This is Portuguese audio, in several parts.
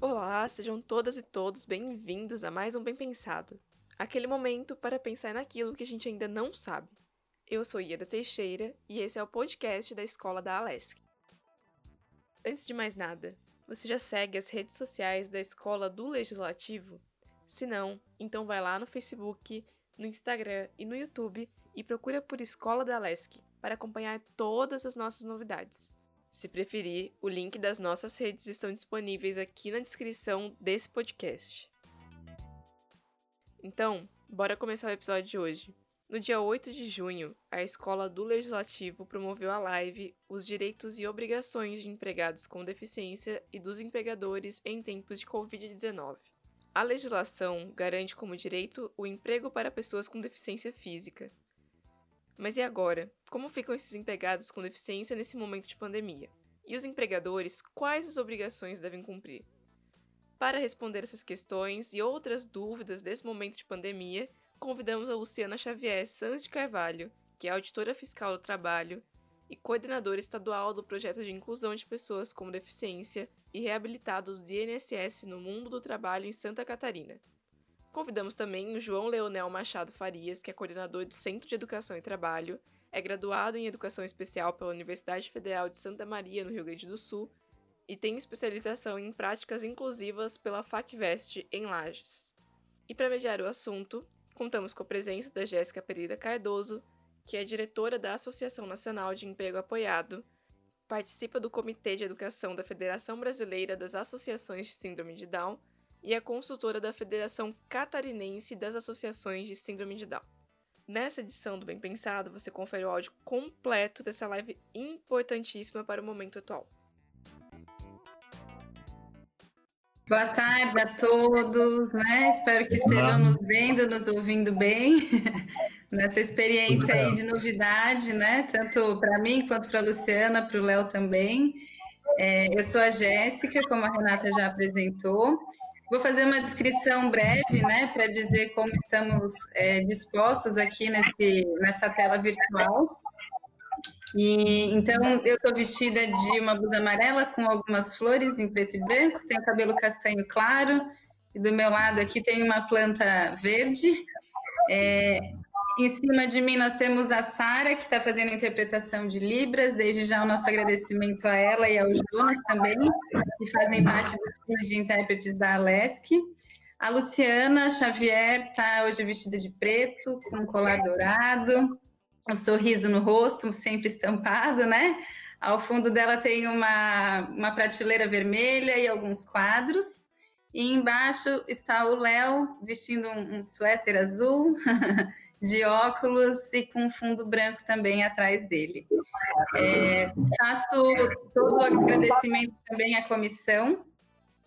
Olá, sejam todas e todos bem-vindos a mais um Bem Pensado. Aquele momento para pensar naquilo que a gente ainda não sabe. Eu sou Ieda Teixeira e esse é o podcast da Escola da Alesc. Antes de mais nada, você já segue as redes sociais da Escola do Legislativo? Se não, então vai lá no Facebook, no Instagram e no YouTube e procura por Escola da Alesc para acompanhar todas as nossas novidades. Se preferir, o link das nossas redes estão disponíveis aqui na descrição desse podcast. Então, bora começar o episódio de hoje. No dia 8 de junho, a Escola do Legislativo promoveu a live Os Direitos e Obrigações de Empregados com Deficiência e dos Empregadores em Tempos de Covid-19. A legislação garante como direito o emprego para pessoas com deficiência física. Mas e agora? Como ficam esses empregados com deficiência nesse momento de pandemia? E os empregadores, quais as obrigações devem cumprir? Para responder essas questões e outras dúvidas desse momento de pandemia, convidamos a Luciana Xavier Sanz de Carvalho, que é auditora fiscal do trabalho e coordenadora estadual do projeto de inclusão de pessoas com deficiência e reabilitados de INSS no mundo do trabalho em Santa Catarina. Convidamos também o João Leonel Machado Farias, que é coordenador do Centro de Educação e Trabalho, é graduado em Educação Especial pela Universidade Federal de Santa Maria, no Rio Grande do Sul, e tem especialização em práticas inclusivas pela FACVEST em Lages. E para mediar o assunto, contamos com a presença da Jéssica Pereira Cardoso, que é diretora da Associação Nacional de Emprego Apoiado, participa do Comitê de Educação da Federação Brasileira das Associações de Síndrome de Down e é consultora da Federação Catarinense das Associações de Síndrome de Down. Nessa edição do Bem Pensado, você confere o áudio completo dessa live importantíssima para o momento atual. Boa tarde a todos, né? Espero que estejam nos vendo, nos ouvindo bem nessa experiência aí de novidade, né? Tanto para mim quanto para a Luciana, para o Léo também. É, eu sou a Jéssica, como a Renata já apresentou. Vou fazer uma descrição breve, né, para dizer como estamos é, dispostos aqui nesse, nessa tela virtual. E então eu estou vestida de uma blusa amarela com algumas flores em preto e branco, tenho cabelo castanho claro, e do meu lado aqui tem uma planta verde. É, em cima de mim nós temos a Sara, que está fazendo interpretação de Libras, desde já o nosso agradecimento a ela e ao Jonas também, que fazem parte do time de intérpretes da Alesc. A Luciana Xavier está hoje vestida de preto, com um colar dourado um sorriso no rosto, sempre estampado, né? Ao fundo dela tem uma, uma prateleira vermelha e alguns quadros. E embaixo está o Léo vestindo um, um suéter azul, de óculos e com um fundo branco também atrás dele. É, faço todo o agradecimento também à comissão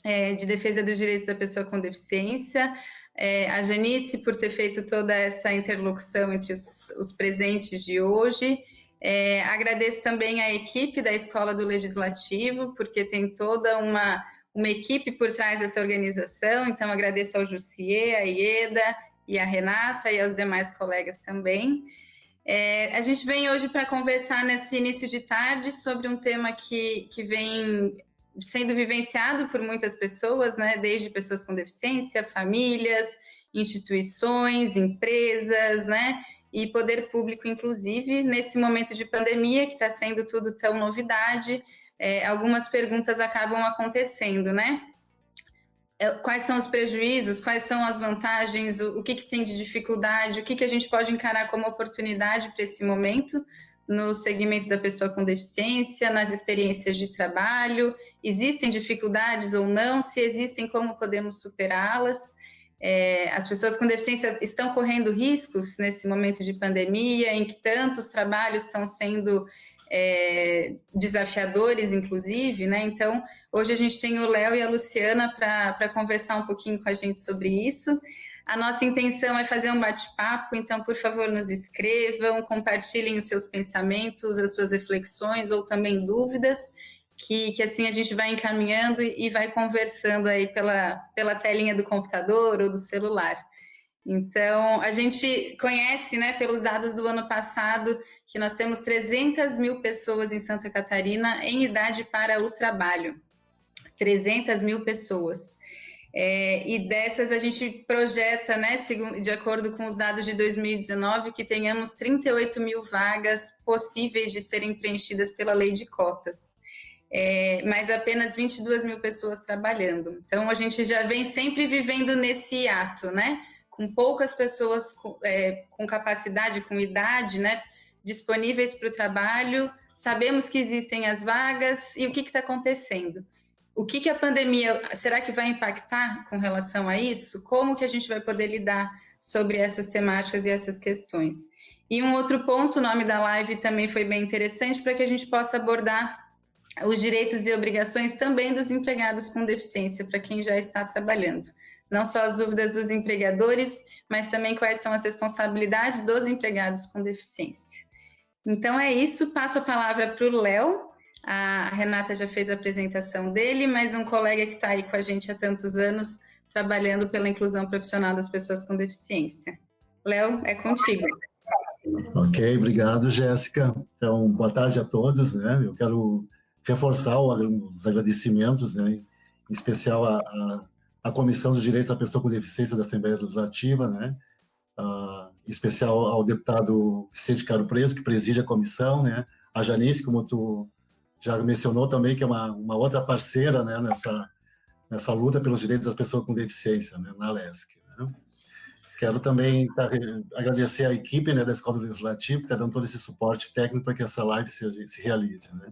é, de defesa dos direitos da pessoa com deficiência, é, a Janice por ter feito toda essa interlocução entre os, os presentes de hoje. É, agradeço também a equipe da Escola do Legislativo, porque tem toda uma, uma equipe por trás dessa organização. Então, agradeço ao Jussier, a Ieda e a Renata e aos demais colegas também. É, a gente vem hoje para conversar nesse início de tarde sobre um tema que, que vem sendo vivenciado por muitas pessoas, né, desde pessoas com deficiência, famílias, instituições, empresas, né, e poder público, inclusive, nesse momento de pandemia que está sendo tudo tão novidade, é, algumas perguntas acabam acontecendo, né? É, quais são os prejuízos, quais são as vantagens, o, o que, que tem de dificuldade, o que, que a gente pode encarar como oportunidade para esse momento, no segmento da pessoa com deficiência, nas experiências de trabalho, existem dificuldades ou não, se existem, como podemos superá-las. É, as pessoas com deficiência estão correndo riscos nesse momento de pandemia, em que tantos trabalhos estão sendo é, desafiadores, inclusive, né? Então, hoje a gente tem o Léo e a Luciana para conversar um pouquinho com a gente sobre isso. A nossa intenção é fazer um bate-papo, então, por favor, nos escrevam, compartilhem os seus pensamentos, as suas reflexões ou também dúvidas, que, que assim a gente vai encaminhando e vai conversando aí pela, pela telinha do computador ou do celular. Então, a gente conhece, né, pelos dados do ano passado, que nós temos 300 mil pessoas em Santa Catarina em idade para o trabalho. 300 mil pessoas. É, e dessas a gente projeta, né, de acordo com os dados de 2019, que tenhamos 38 mil vagas possíveis de serem preenchidas pela lei de cotas. É, mas apenas 22 mil pessoas trabalhando. Então a gente já vem sempre vivendo nesse ato, né? Com poucas pessoas com, é, com capacidade, com idade, né, disponíveis para o trabalho, sabemos que existem as vagas e o que está acontecendo. O que, que a pandemia, será que vai impactar com relação a isso? Como que a gente vai poder lidar sobre essas temáticas e essas questões? E um outro ponto, o nome da live também foi bem interessante, para que a gente possa abordar os direitos e obrigações também dos empregados com deficiência, para quem já está trabalhando não só as dúvidas dos empregadores, mas também quais são as responsabilidades dos empregados com deficiência. Então é isso, passo a palavra para o Léo. A Renata já fez a apresentação dele, mas um colega que está aí com a gente há tantos anos, trabalhando pela inclusão profissional das pessoas com deficiência. Léo, é contigo. Ok, obrigado, Jéssica. Então, boa tarde a todos. Né? Eu quero reforçar os agradecimentos, né? em especial a, a a Comissão dos Direitos da Pessoa com Deficiência da Assembleia Legislativa, né? Em especial ao deputado Vicente Caro Preso, que preside a comissão, né? A Janice, como tu já mencionou também, que é uma, uma outra parceira né? nessa, nessa luta pelos direitos das pessoas com deficiência, né? na LESC. Né? Quero também tá, agradecer à equipe né, da Escola Legislativa, que está dando todo esse suporte técnico para que essa live se, se realize. Né?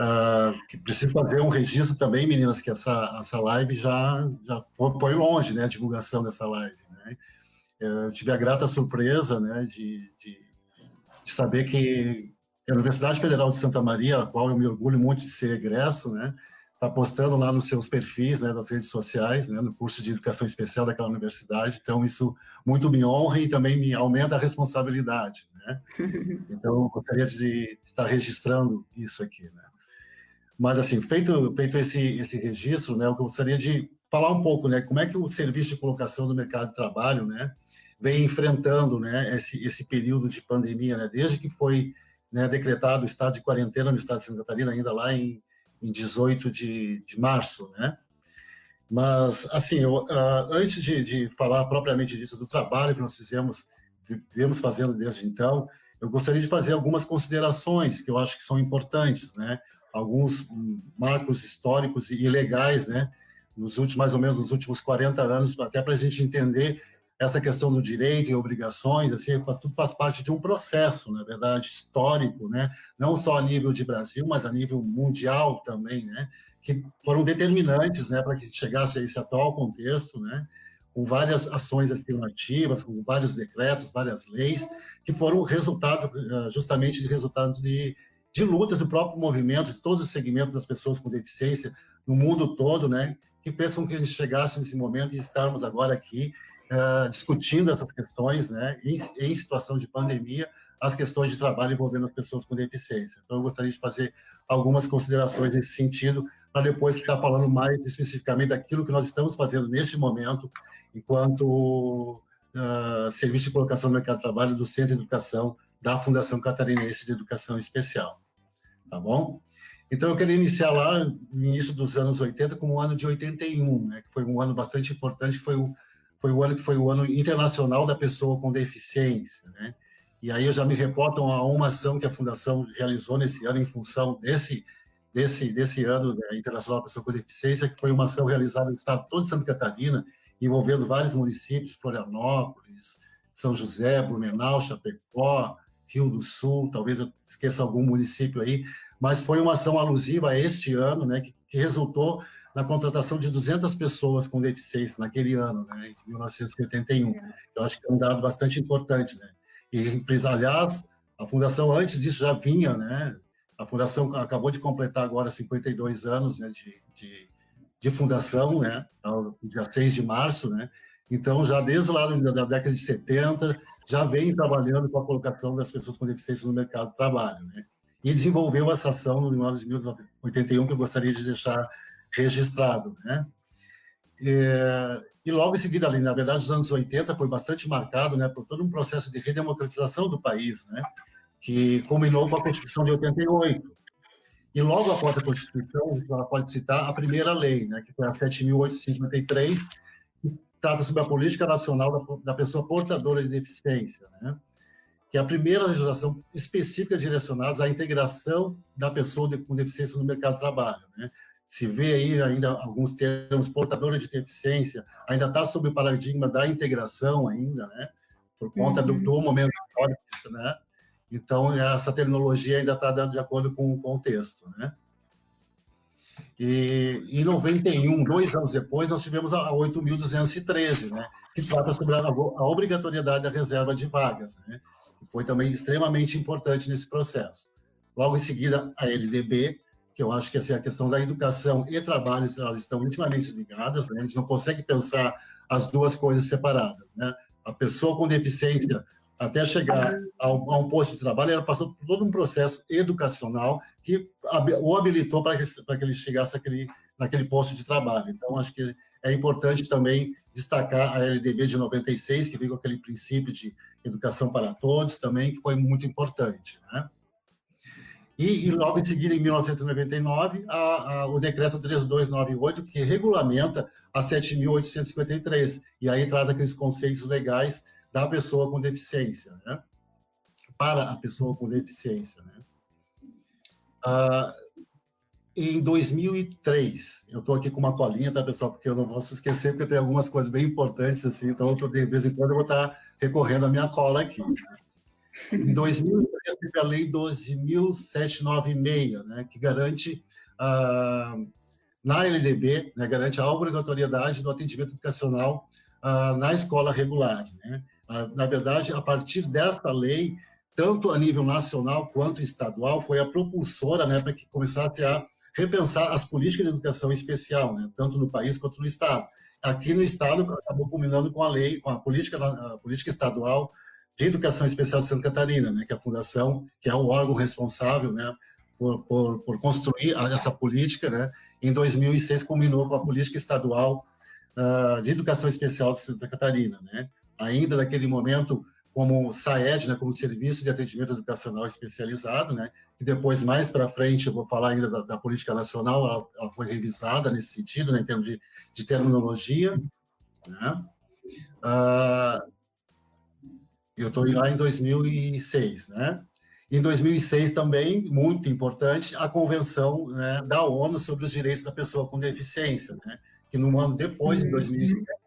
Uh, que preciso fazer um registro também, meninas, que essa, essa live já, já foi longe, né, a divulgação dessa live, né? Eu tive a grata surpresa, né, de, de, de saber que a Universidade Federal de Santa Maria, a qual eu me orgulho muito de ser egresso, né, está postando lá nos seus perfis, né, das redes sociais, né, no curso de educação especial daquela universidade. Então isso muito me honra e também me aumenta a responsabilidade, né? Então gostaria de estar registrando isso aqui, né? Mas, assim, feito, feito esse, esse registro, né, eu gostaria de falar um pouco, né, como é que o serviço de colocação do mercado de trabalho, né, vem enfrentando, né, esse, esse período de pandemia, né, desde que foi né, decretado o estado de quarentena no estado de Santa Catarina, ainda lá em, em 18 de, de março, né. Mas, assim, eu, uh, antes de, de falar propriamente disso, do trabalho que nós fizemos, vivemos fazendo desde então, eu gostaria de fazer algumas considerações que eu acho que são importantes, né? Alguns marcos históricos e legais, né? Nos últimos, mais ou menos, nos últimos 40 anos, até para a gente entender essa questão do direito e obrigações, assim, tudo faz parte de um processo, na verdade, histórico, né? Não só a nível de Brasil, mas a nível mundial também, né? Que foram determinantes, né, para que chegasse a esse atual contexto, né? Com várias ações afirmativas, com vários decretos, várias leis, que foram resultado, eh, justamente de resultados de de lutas do próprio movimento, de todos os segmentos das pessoas com deficiência no mundo todo, né, que com que a gente chegasse nesse momento e estarmos agora aqui uh, discutindo essas questões, né, em, em, situação de pandemia, as questões de trabalho envolvendo as pessoas com deficiência. Então, eu gostaria de fazer algumas considerações nesse sentido, para depois ficar falando mais especificamente daquilo que nós estamos fazendo neste momento, enquanto uh, serviço de colocação no mercado de trabalho do Centro de Educação da Fundação Catarinense de Educação Especial tá bom? Então, eu queria iniciar lá no início dos anos 80 com o ano de 81, né, que foi um ano bastante importante, foi o, foi o ano que foi o ano internacional da pessoa com deficiência, né? E aí eu já me reporto a uma ação que a Fundação realizou nesse ano em função desse desse desse ano né, internacional da pessoa com deficiência, que foi uma ação realizada no estado todo de Santa Catarina, envolvendo vários municípios, Florianópolis, São José, Blumenau, Chapecó, Rio do Sul, talvez eu esqueça algum município aí, mas foi uma ação alusiva a este ano, né, que, que resultou na contratação de 200 pessoas com deficiência naquele ano, né, em 1971. Eu acho que é um dado bastante importante, né. E, aliás, a fundação antes disso já vinha, né, a fundação acabou de completar agora 52 anos né, de, de, de fundação, né, dia 6 de março, né, então já desde lá da década de 70 já vem trabalhando com a colocação das pessoas com deficiência no mercado de trabalho. Né? E desenvolveu essa ação no ano de 1981, que eu gostaria de deixar registrado. Né? É, E logo em seguida, ali, na verdade, os anos 80 foi bastante marcado né, por todo um processo de redemocratização do país, né, que culminou com a Constituição de 88. E logo após a Constituição, ela pode citar a primeira lei, né, que foi a 7.853, que trata sobre a política nacional da, da pessoa portadora de deficiência, né, que é a primeira legislação específica direcionada à integração da pessoa com deficiência no mercado de trabalho. Né? se vê aí ainda alguns termos portadores de deficiência, ainda está sob o paradigma da integração ainda, né? Por conta uhum. do, do, momento histórico, né? Então, essa terminologia ainda está de acordo com o contexto, né? E em 91, dois anos depois, nós tivemos a 8.213, né? Que trata sobre a, obrigatoriedade da reserva de vagas, né? Que foi também extremamente importante nesse processo. Logo em seguida, a LDB, que eu acho que assim, a questão da educação e trabalho elas estão intimamente ligadas, né? a gente não consegue pensar as duas coisas separadas. Né? A pessoa com deficiência, até chegar a um, a um posto de trabalho, ela passou por todo um processo educacional que o habilitou para que, que ele chegasse naquele posto de trabalho. Então, acho que é importante também destacar a LDB de 96, que veio com aquele princípio de educação para todos também, que foi muito importante. Né? E, e, logo em seguida, em 1999, a, a, o decreto 3298, que regulamenta a 7.853, e aí traz aqueles conceitos legais da pessoa com deficiência, né? para a pessoa com deficiência. Né? Ah, em 2003, eu estou aqui com uma colinha, tá, pessoal? Porque eu não posso esquecer, porque tem algumas coisas bem importantes, assim, então de vez em quando eu vou estar recorrendo à minha cola aqui. Né? Em 2003, teve a Lei 12.796, né, que garante, ah, na LDB, né, garante a obrigatoriedade do atendimento educacional ah, na escola regular. Né? Ah, na verdade, a partir desta lei, tanto a nível nacional quanto estadual, foi a propulsora né, para que começasse a repensar as políticas de educação especial, né, tanto no país quanto no Estado. Aqui no Estado, acabou culminando com a lei, com a política, a política estadual de Educação Especial de Santa Catarina, né, que é a fundação, que é o órgão responsável, né, por, por, por construir essa política, né, em 2006 culminou com a política estadual uh, de Educação Especial de Santa Catarina, né, ainda naquele momento como SAED, né, como Serviço de Atendimento Educacional Especializado, né, que depois, mais para frente, eu vou falar ainda da, da política nacional, ela, ela, foi revisada nesse sentido, né, em termos de, de terminologia, né, uh, eu estou lá em 2006, né? Em 2006 também, muito importante, a Convenção né, da ONU sobre os Direitos da Pessoa com Deficiência, né? Que no ano depois, em 2007, o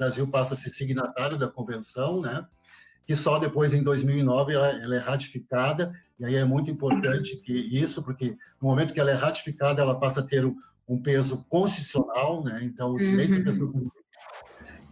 Brasil passa a ser signatário da Convenção, né? Que só depois, em 2009, ela, ela é ratificada, e aí é muito importante que isso, porque no momento que ela é ratificada, ela passa a ter um, um peso constitucional, né? Então, os direitos da pessoa com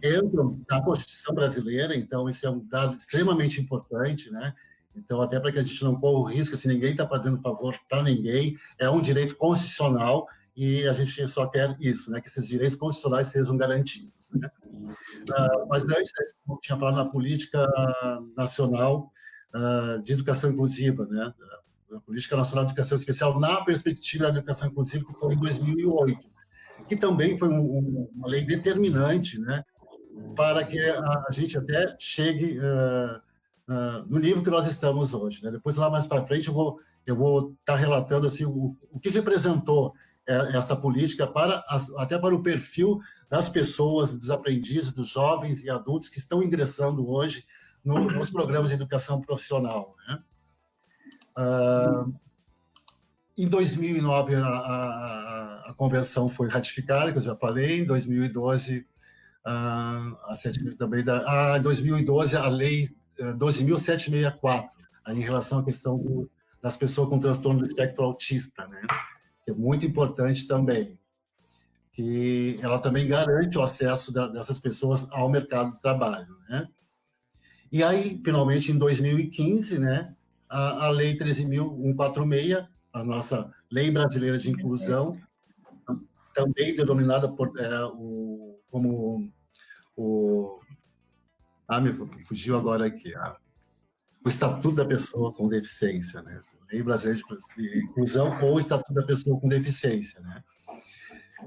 entram na Constituição brasileira, então isso é um dado extremamente importante, né? Então, até para que a gente não corra o risco, se ninguém está fazendo favor para ninguém, é um direito constitucional e a gente só quer isso, né? Que esses direitos constitucionais sejam garantidos, né? Uh, mas antes, eu tinha falado na política nacional uh, de educação inclusiva, né? A política nacional de educação especial na perspectiva da educação inclusiva que foi em 2008, que também foi um, um, uma lei determinante, né? para que a, gente até chegue uh, uh, no nível que nós estamos hoje. Né? Depois, lá mais para frente, eu vou eu vou estar tá relatando assim, o, o que representou essa política para até para o perfil das pessoas, dos aprendizes, dos jovens e adultos que estão ingressando hoje no, nos programas de educação profissional. Né? Uh, em 2009, a, a, a, convenção foi ratificada, que eu já falei. Em 2012, a científica também da a 2012 a lei 12.764 eh, em relação à questão do, das pessoas com transtorno do espectro autista, né? Que é muito importante também, que ela também garante o acesso da, dessas pessoas ao mercado de trabalho, né? E aí, finalmente, em 2015, né, a, a lei 13.146, a nossa lei brasileira de inclusão, também denominada por, é, o, como o. Ah, me fugiu agora aqui. Ah, o Estatuto da Pessoa com Deficiência, né? Lei Brasileira de Inclusão ou Estatuto da Pessoa com Deficiência, né?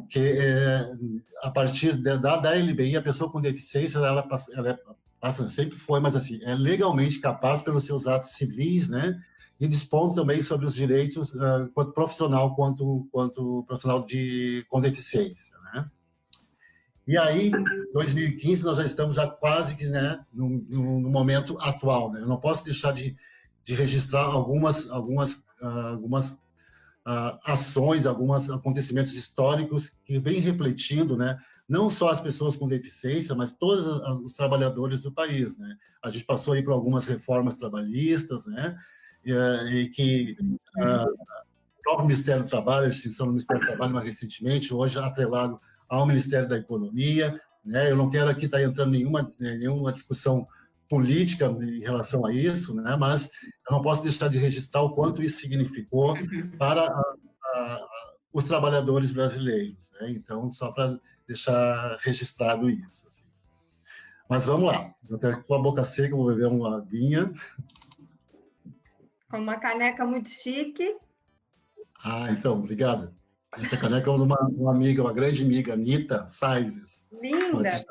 que é, a partir da, da LBI, a pessoa com deficiência, ela, ela é, passa, sempre foi, mas assim, é legalmente capaz pelos seus atos civis, né? E dispõe também sobre os direitos, uh, profissional, quanto, quanto profissional de, com deficiência, né? E aí, 2015, nós já estamos já quase que né, no, no, no momento atual. Né? Eu não posso deixar de, de registrar algumas, algumas, uh, algumas uh, ações, alguns acontecimentos históricos que vêm refletindo, né, não só as pessoas com deficiência, mas todos os trabalhadores do país. Né? A gente passou aí por algumas reformas trabalhistas, né, e, eh, que uh, o próprio Ministério do Trabalho, a extinção do Ministério do Trabalho mais recentemente, hoje atrelado ao Ministério da Economia. Né? Eu não quero aqui estar entrando nenhuma, nenhuma discussão política em relação a isso, né? mas eu não posso deixar de registrar o quanto isso significou para a, a, os trabalhadores brasileiros. Né? Então, só para deixar registrado isso. Assim. Mas vamos lá, eu com a boca seca, vou beber uma vinha. Com uma caneca muito chique. Ah, então, obrigada. Essa caneca é de uma, uma amiga, uma grande amiga, Anitta Salles. Linda!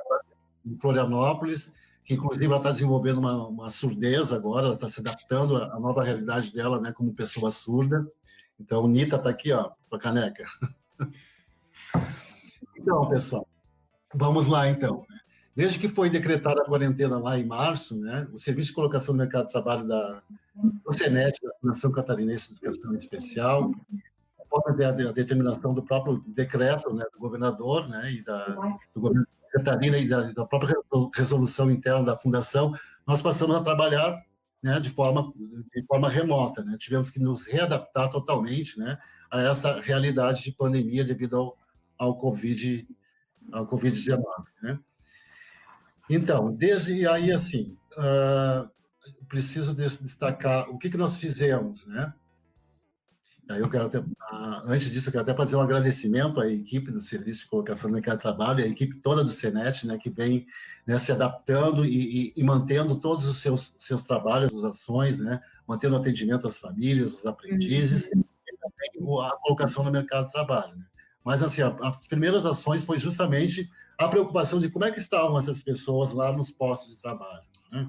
Em Florianópolis, que inclusive ela está desenvolvendo uma, uma surdez agora, ela está se adaptando à nova realidade dela, né, como pessoa surda. Então, Nita está aqui, ó, com a caneca. Então, pessoal, vamos lá, então. Desde que foi decretada a quarentena lá em março, né, o Serviço de Colocação no Mercado de Trabalho da do CENET, da Fundação Catarinense de Educação Especial, conforme a, determinação do próprio decreto né, do governador né, e da, do governo Catarina e da, da, própria resolução interna da fundação, nós passamos a trabalhar né, de, forma, de forma remota. Né? Tivemos que nos readaptar totalmente né, a essa realidade de pandemia devido ao, ao Covid-19. Ao COVID né? Então, desde aí, assim, uh, preciso destacar o que, que nós fizemos, né? Eu quero até, ah, antes disso, eu quero até fazer um agradecimento à equipe do Serviço de Colocação no Mercado de Trabalho, a equipe toda do Senet, né, que vem né, se adaptando e, e, e, mantendo todos os seus, seus trabalhos, as ações, né, mantendo o atendimento às famílias, os aprendizes, uhum. e também a colocação no mercado de trabalho. Né? Mas, assim, as primeiras ações foi justamente a preocupação de como é que estavam essas pessoas lá nos postos de trabalho. Né?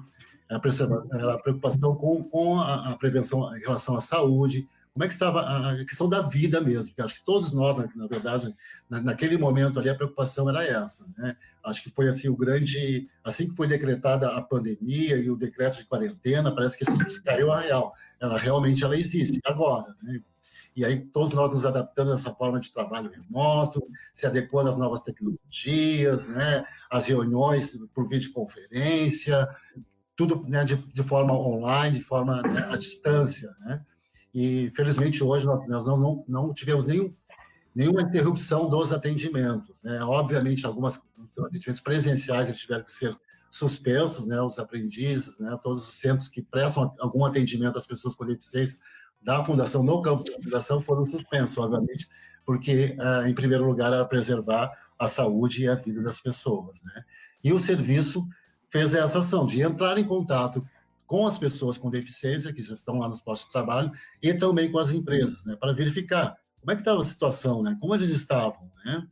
A, preocupação com, com a, a prevenção em relação à saúde, como é que estava a questão da vida mesmo, porque acho que todos nós, na verdade, naquele momento ali, a preocupação era essa, né? Acho que foi assim o grande, assim que foi decretada a pandemia e o decreto de quarentena, parece que assim, caiu a real, ela realmente ela existe agora, né? E aí todos nós nos adaptando a essa forma de trabalho remoto, se adequando às novas tecnologias, né? As reuniões por videoconferência, tudo né, de, de forma online, de forma né, à distância, né? E, felizmente, hoje nós, nós não, não, não, tivemos nenhum, nenhuma interrupção dos atendimentos. Né? Obviamente, algumas atendimentos presenciais eles tiveram que ser suspensos, né? os aprendizes, né? todos os centros que prestam algum atendimento às pessoas com deficiência da Fundação, no campo da Fundação, foram suspensos, obviamente, porque, eh, em primeiro lugar, era preservar a saúde e a vida das pessoas. Né? E o serviço fez essa ação de entrar em contato com as pessoas com deficiência que já estão lá nos postos de trabalho e também com as empresas, né, para verificar como é que estava a situação, né, como eles estavam, né,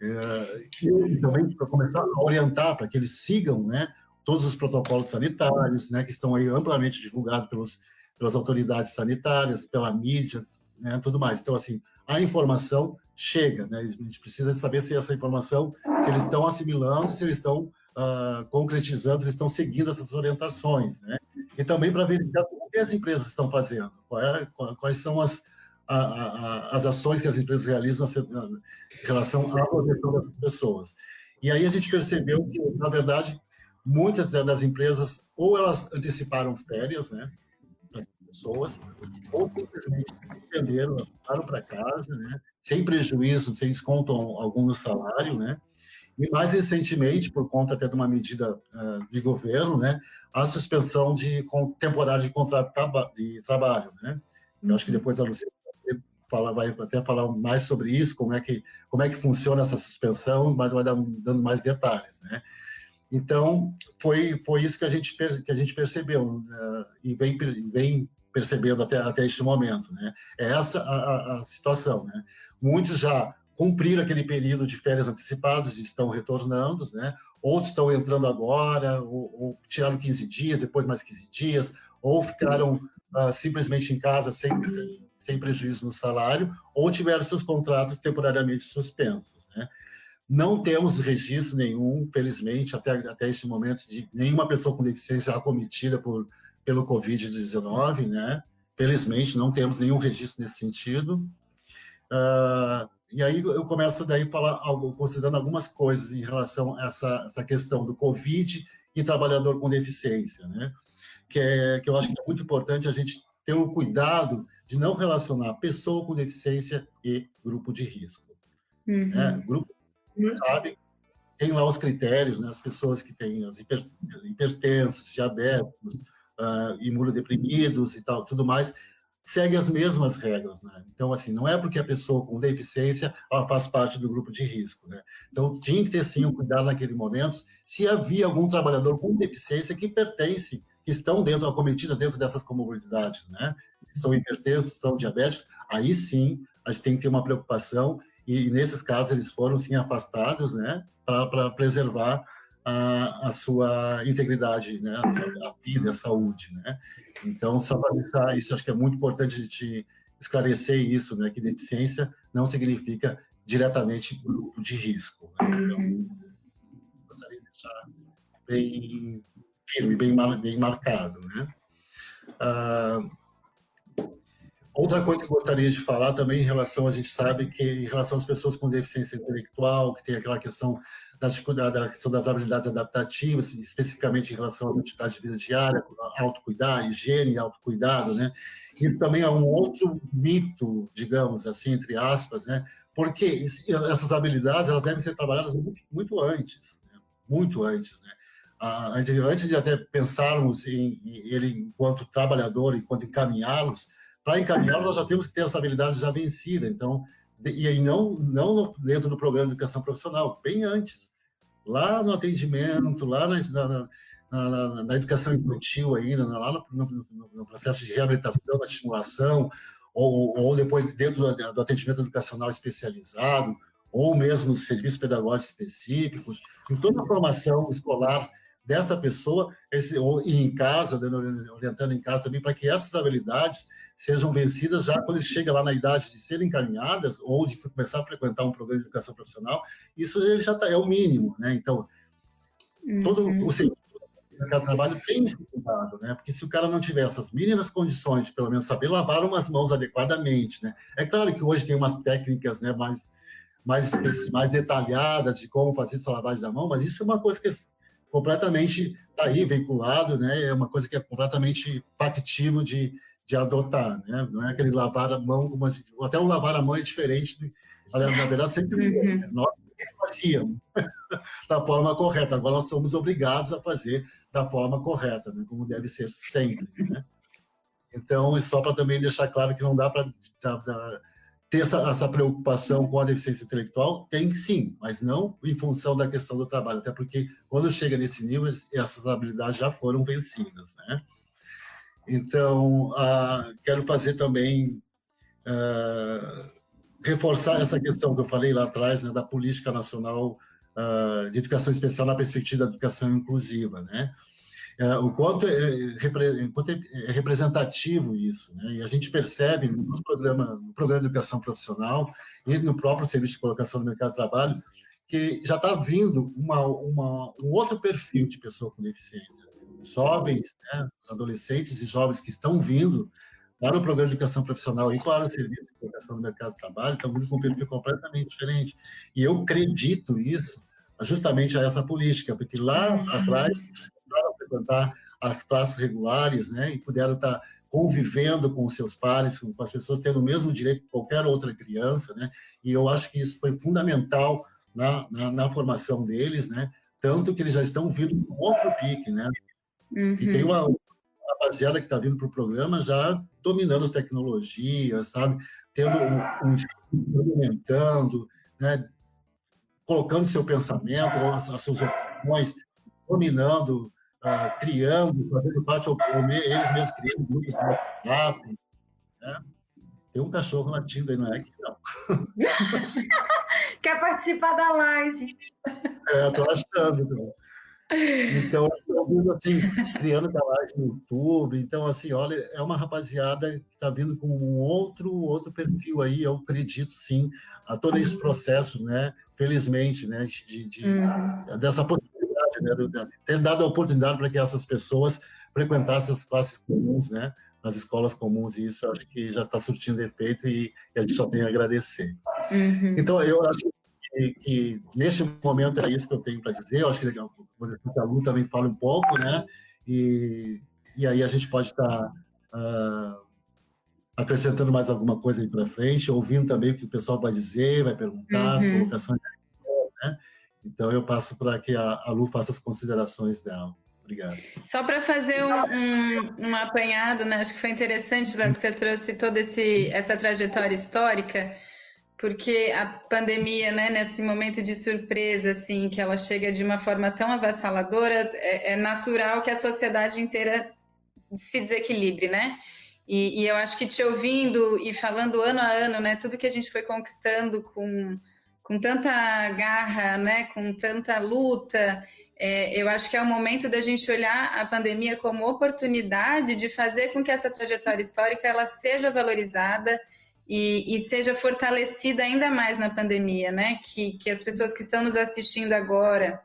é, e também para começar a orientar para que eles sigam, né, todos os protocolos sanitários, né, que estão aí amplamente divulgados pelos, pelas autoridades sanitárias, pela mídia, né, tudo mais. Então, assim, a informação chega, né, a gente precisa saber se essa informação, se eles estão assimilando, se eles estão uh, concretizando, estão seguindo essas orientações, né? E também para verificar o que as empresas estão fazendo, é, quais são as, a, a, as ações que as empresas realizam em relação à proteção dessas pessoas. E aí a gente percebeu que, na verdade, muitas das empresas, ou elas anteciparam férias, né, para as pessoas, ou simplesmente entenderam, voltaram para casa, né, sem prejuízo, sem desconto algum no salário, né, e mais recentemente, por conta até de uma medida uh, de governo, né, a suspensão de temporária de contrato de trabalho, né? Eu acho que uhum. depois a Luciana fala, vai até falar mais sobre isso, como é que como é que funciona essa suspensão, mas vai dar, dando mais detalhes, né? Então foi foi isso que a gente que a gente percebeu uh, e vem vem percebendo até até este momento, né? É essa a, a, a situação, né? Muitos já cumpriram aquele período de férias antecipadas e estão retornando, né? Outros estão entrando agora, ou, ou tiraram 15 dias, depois mais 15 dias, ou ficaram uh, simplesmente em casa sem, sem, prejuízo no salário, ou tiveram seus contratos temporariamente suspensos, né? Não temos registro nenhum, felizmente, até, até este momento, de nenhuma pessoa com deficiência acometida por, pelo Covid-19, né? Felizmente, não temos nenhum registro nesse sentido. Uh, e aí eu começo daí a falar algo, considerando algumas coisas em relação a essa, essa questão do Covid e trabalhador com deficiência, né? Que, é, que eu acho que é muito importante a gente ter o cuidado de não relacionar pessoa com deficiência e grupo de risco. Uhum. Né? Grupo, uhum. sabe, tem lá os critérios, né? As pessoas que têm as hiper, hipertensos, diabéticos, uh, imunodeprimidos e tal, tudo mais, segue as mesmas regras, né? Então, assim, não é porque a pessoa com deficiência faz parte do grupo de risco, né? Então, tinha que ter sim um cuidado naquele momento se havia algum trabalhador com deficiência que pertence, que estão dentro, acometidas dentro dessas comorbidades, né? São hipertensos, são diabéticos, aí sim a gente tem que ter uma preocupação e nesses casos eles foram sim afastados, né? Para preservar a, a, sua integridade, né? A, sua, a vida, a saúde, né? Então, só para deixar isso, acho que é muito importante a gente esclarecer isso, né? Que deficiência não significa diretamente grupo de risco. Né? Então, uhum. gostaria de deixar bem firme, bem, bem marcado, né? Ah, outra coisa que eu gostaria de falar também em relação, a gente sabe que em relação às pessoas com deficiência intelectual, que tem aquela questão da questão das habilidades adaptativas, especificamente em relação às atividades de vida diária, autocuidar, higiene, autocuidado, né? Isso também é um outro mito, digamos assim, entre aspas, né? Porque essas habilidades elas devem ser trabalhadas muito, muito antes, né? muito antes, né? Antes de até pensarmos em, em ele enquanto trabalhador, enquanto encaminhá-los, para encaminhá-los nós já temos que ter essa habilidade já vencida. Então, e aí não, não dentro do programa de educação profissional, bem antes, lá no atendimento, lá na, na, na, na educação infantil ainda, lá no, no, no, processo de reabilitação, na estimulação, ou, ou depois dentro do, do atendimento educacional especializado, ou mesmo nos serviços pedagógicos específicos, em toda a formação escolar dessa pessoa, esse, ou em casa, orientando em casa também, para que essas habilidades sejam vencidas já quando ele chega lá na idade de serem encaminhadas ou de começar a frequentar um programa de educação profissional, isso ele já tá, é o mínimo, né? Então, todo uhum. o de trabalho tem esse cuidado, né? Porque se o cara não tiver essas mínimas condições de, pelo menos, saber lavar umas mãos adequadamente, né? É claro que hoje tem umas técnicas, né, mais mais, mais detalhadas de como fazer essa lavagem da mão, mas isso é uma coisa que é completamente está aí veiculado, né? É uma coisa que é completamente factível de, de adotar, né? Não é aquele lavar a mão, como a gente, até o lavar a mão é diferente, de, na verdade, sempre uhum. nós fazíamos da forma correta, agora nós somos obrigados a fazer da forma correta, né? como deve ser sempre, né? Então, é só para também deixar claro que não dá para ter essa, essa, preocupação com a deficiência intelectual, tem que sim, mas não em função da questão do trabalho, até porque quando chega nesse nível, essas habilidades já foram vencidas, né? Então, uh, quero fazer também uh, reforçar essa questão que eu falei lá atrás, né, da política nacional uh, de educação especial na perspectiva da educação inclusiva, né? o quanto é, quanto é representativo isso, né? E a gente percebe no programa, no programa de educação profissional e no próprio serviço de colocação no mercado de trabalho que já está vindo uma, uma, um outro perfil de pessoa com deficiência jovens, né, os adolescentes e jovens que estão vindo para o programa de educação profissional e para o serviço de educação no mercado de trabalho, vindo com um perfil completamente diferente. E eu acredito isso justamente a essa política, porque lá uhum. atrás, para frequentar as classes regulares, né, e puderam estar convivendo com os seus pares, com as pessoas tendo o mesmo direito que qualquer outra criança, né, e eu acho que isso foi fundamental na, na, na formação deles, né, tanto que eles já estão vindo com outro pique, né, Uhum. E tem uma, uma rapaziada que está vindo para o programa já dominando as tecnologias, sabe? Tendo um, um experimentando, né? colocando seu pensamento, as, as suas opiniões, dominando, uh, criando, fazendo parte, ou, ou eles mesmos criando grupos de WhatsApp, né? Tem um cachorro latindo aí, não é aqui, não. Quer participar da live. É, tô achando. Então, estou assim, criando canais no YouTube. Então, assim, olha, é uma rapaziada que está vindo com um outro, outro perfil aí, eu acredito, sim, a todo esse processo, né? Felizmente, né? De, de uhum. Dessa possibilidade, né? De ter dado a oportunidade para que essas pessoas frequentassem as classes comuns, né? Nas escolas comuns, e isso eu acho que já está surtindo efeito e, e, a gente só tem a agradecer. Uhum. Então, eu acho que, que, neste momento é isso que eu tenho para dizer. Eu acho que é legal que a Lu também fale um pouco, né? E, e aí a gente pode estar tá, uh, acrescentando mais alguma coisa aí para frente, ouvindo também o que o pessoal vai dizer, vai perguntar, uhum. as colocações, né? Então eu passo para que a, a Lu faça as considerações dela. Obrigado. Só para fazer um, um, um, apanhado, né? Acho que foi interessante, Léo, que você trouxe toda esse, essa trajetória histórica porque a pandemia, né, nesse momento de surpresa, assim, que ela chega de uma forma tão avassaladora, é, é natural que a sociedade inteira se desequilibre, né? E, e, eu acho que te ouvindo e falando ano a ano, né, tudo que a gente foi conquistando com, com tanta garra, né, com tanta luta, é, eu acho que é o momento da gente olhar a pandemia como oportunidade de fazer com que essa trajetória histórica ela seja valorizada e, e, seja fortalecida ainda mais na pandemia, né? Que, que as pessoas que estão nos assistindo agora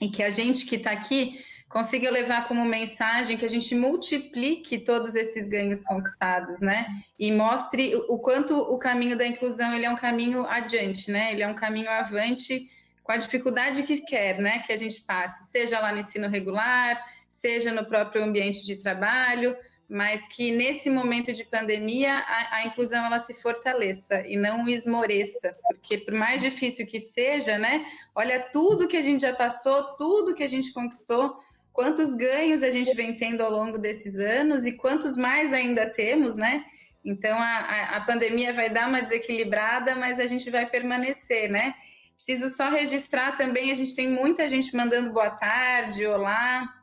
e que a gente que está aqui consiga levar como mensagem que a gente multiplique todos esses ganhos conquistados, né? E mostre o, quanto o caminho da inclusão ele é um caminho adiante, né? Ele é um caminho avante com a dificuldade que quer, né? Que a gente passe, seja lá no ensino regular, seja no próprio ambiente de trabalho, mas que nesse momento de pandemia a, a, inclusão ela se fortaleça e não esmoreça, porque por mais difícil que seja, né? Olha tudo que a gente já passou, tudo que a gente conquistou, quantos ganhos a gente vem tendo ao longo desses anos e quantos mais ainda temos, né? Então a, a, a pandemia vai dar uma desequilibrada, mas a gente vai permanecer, né? Preciso só registrar também, a gente tem muita gente mandando boa tarde, olá,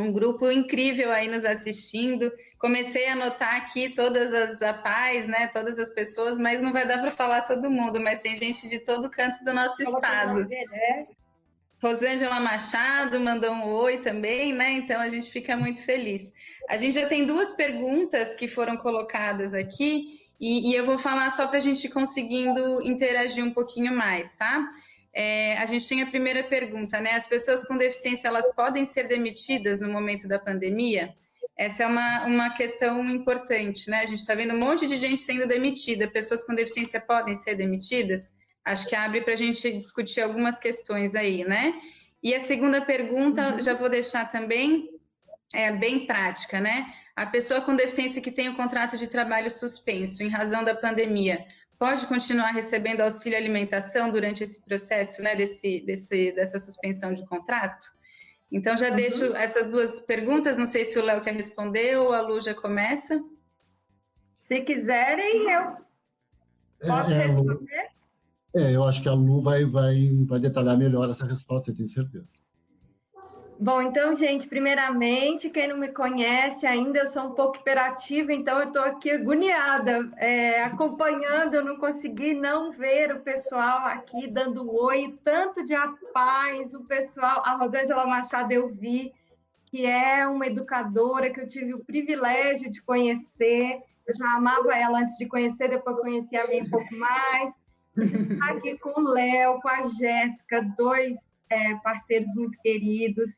um grupo incrível aí nos assistindo comecei a anotar aqui todas as APAES, né, todas as pessoas, mas não vai dar para falar todo mundo, mas tem gente de todo canto do nosso Fala estado. Né? Rosângela Machado mandou um oi também, né? Então a gente fica muito feliz. A gente já tem duas perguntas que foram colocadas aqui e, e eu vou falar só para a gente conseguindo interagir um pouquinho mais, tá? É, a gente tem a primeira pergunta, né? As pessoas com deficiência elas podem ser demitidas no momento da pandemia? Essa é uma, uma questão importante, né? A gente está vendo um monte de gente sendo demitida, pessoas com deficiência podem ser demitidas? Acho que abre para a gente discutir algumas questões aí, né? E a segunda pergunta, uhum. já vou deixar também, é bem prática, né? A pessoa com deficiência que tem o contrato de trabalho suspenso em razão da pandemia, pode continuar recebendo auxílio alimentação durante esse processo, né, desse, desse, dessa suspensão de contrato? Então, já uhum. deixo essas duas perguntas. Não sei se o Léo quer responder ou a Lu já começa. Se quiserem, eu posso é, responder. É, eu acho que a Lu vai, vai, vai detalhar melhor essa resposta, eu tenho certeza. Bom, então, gente, primeiramente, quem não me conhece ainda, eu sou um pouco hiperativa, então eu estou aqui agoniada, é, acompanhando, eu não consegui não ver o pessoal aqui dando oi, tanto de paz, o pessoal, a Rosângela Machado eu vi, que é uma educadora que eu tive o privilégio de conhecer, eu já amava ela antes de conhecer, depois conheci a mim um pouco mais, aqui com o Léo, com a Jéssica, dois é, parceiros muito queridos,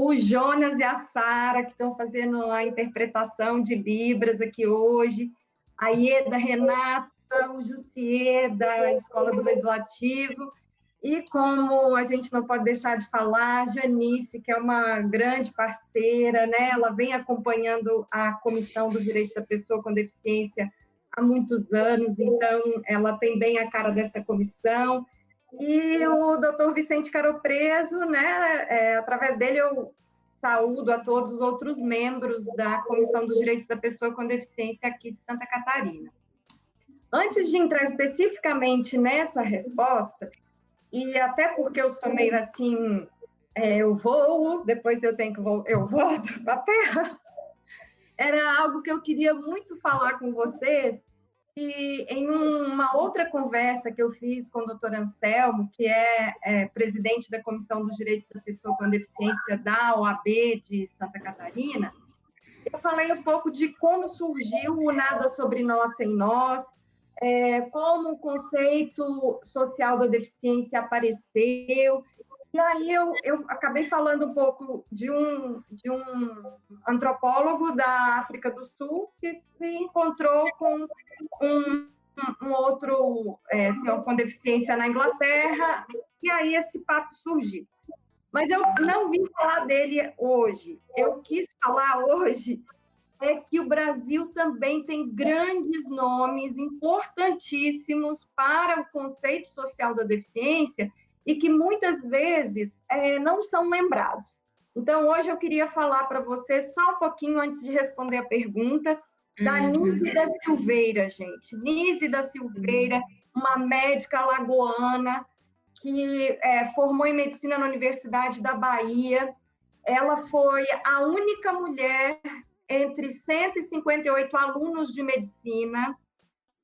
o Jonas e a Sara, que estão fazendo a interpretação de Libras aqui hoje, a Ieda Renata, o Jussier, da Escola do Legislativo, e como a gente não pode deixar de falar, a Janice, que é uma grande parceira, né? ela vem acompanhando a Comissão dos Direitos da Pessoa com Deficiência há muitos anos, então ela tem bem a cara dessa comissão, e o doutor Vicente Caropreso, né, é, através dele eu saúdo a todos os outros membros da Comissão dos Direitos da Pessoa com Deficiência aqui de Santa Catarina. Antes de entrar especificamente nessa resposta, e até porque eu sou meio assim, é, eu vou, depois eu tenho que eu volto para a Terra, era algo que eu queria muito falar com vocês, Em uma outra conversa que eu fiz com o doutor Anselmo, que é, é, presidente da Comissão dos Direitos da Pessoa com Deficiência da OAB de Santa Catarina, eu falei um pouco de como surgiu o Nada Sobre Nós Sem Nós, é, como o conceito social da deficiência apareceu. E aí eu, eu acabei falando um pouco de um, de um antropólogo da África do Sul que se encontrou com um, um outro é, senhor com deficiência na Inglaterra, e aí esse papo surgiu. Mas eu não vim falar dele hoje. Eu quis falar hoje é que o Brasil também tem grandes nomes importantíssimos para o conceito social da deficiência e que muitas vezes é, não são lembrados. Então, hoje eu queria falar para você só um pouquinho antes de responder a pergunta da uhum. Nise da Silveira, gente. Nise da Silveira, uma médica lagoana que é, formou em medicina na Universidade da Bahia. Ela foi a única mulher entre 158 alunos de medicina.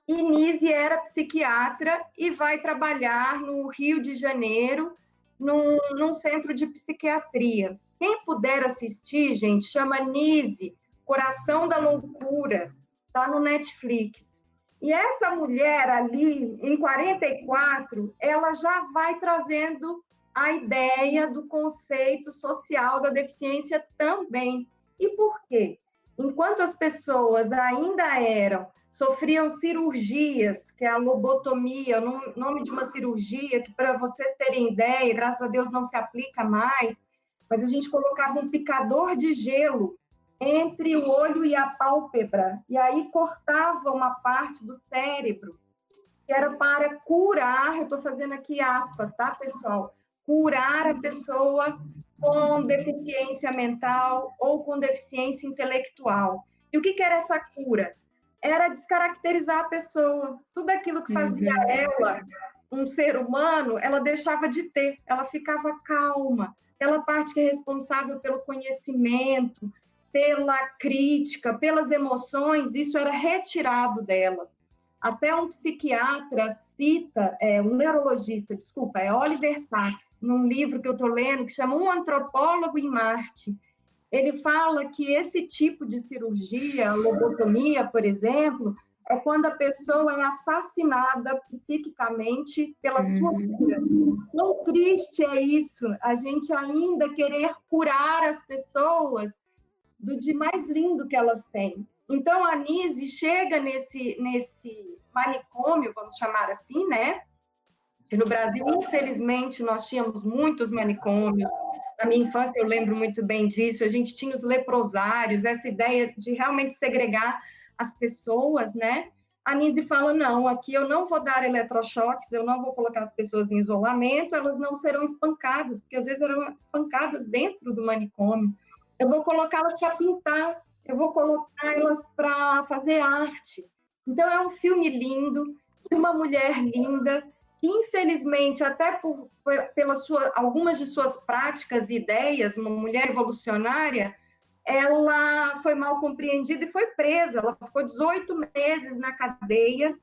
Inise era psiquiatra e vai trabalhar no Rio de Janeiro, num, num centro de psiquiatria. Quem puder assistir, gente, chama Nise, Coração da Loucura, está no Netflix. E essa mulher ali, em 44, ela já vai trazendo a ideia do conceito social da deficiência também. E por quê? enquanto as pessoas ainda eram, sofriam cirurgias, que é a lobotomia, o nome de uma cirurgia que, para vocês terem ideia, graças a Deus não se aplica mais, mas a gente colocava um picador de gelo entre o olho e a pálpebra, e aí cortava uma parte do cérebro, que era para curar, eu estou fazendo aqui aspas, tá, pessoal? Curar a pessoa com deficiência mental ou com deficiência intelectual. E o que, que era essa cura? Era descaracterizar a pessoa. Tudo aquilo que fazia uhum. ela um ser humano, ela deixava de ter, ela ficava calma. Aquela parte que é responsável pelo conhecimento, pela crítica, pelas emoções, isso era retirado dela. Até um psiquiatra cita, é, um neurologista, desculpa, é Oliver Sacks, num livro que eu estou lendo, que chama Um Antropólogo em Marte. Ele fala que esse tipo de cirurgia, lobotomia, por exemplo, é quando a pessoa é assassinada psiquicamente pela sua uhum. vida. Quão triste é isso, a gente ainda querer curar as pessoas do de mais lindo que elas têm. Então, a Nise chega nesse, nesse manicômio, vamos chamar assim, né? No Brasil, infelizmente, nós tínhamos muitos manicômios. Na minha infância, eu lembro muito bem disso. A gente tinha os leprosários, essa ideia de realmente segregar as pessoas, né? A Nise fala: não, aqui eu não vou dar eletrochoques, eu não vou colocar as pessoas em isolamento, elas não serão espancadas, porque às vezes eram espancadas dentro do manicômio. Eu vou colocá-las para pintar, eu vou colocar elas para fazer arte. Então, é um filme lindo, de uma mulher linda, infelizmente, até por, pelas sua, algumas de suas práticas e ideias, uma mulher evolucionária, ela foi mal compreendida e foi presa. Ela ficou 18 meses na cadeia.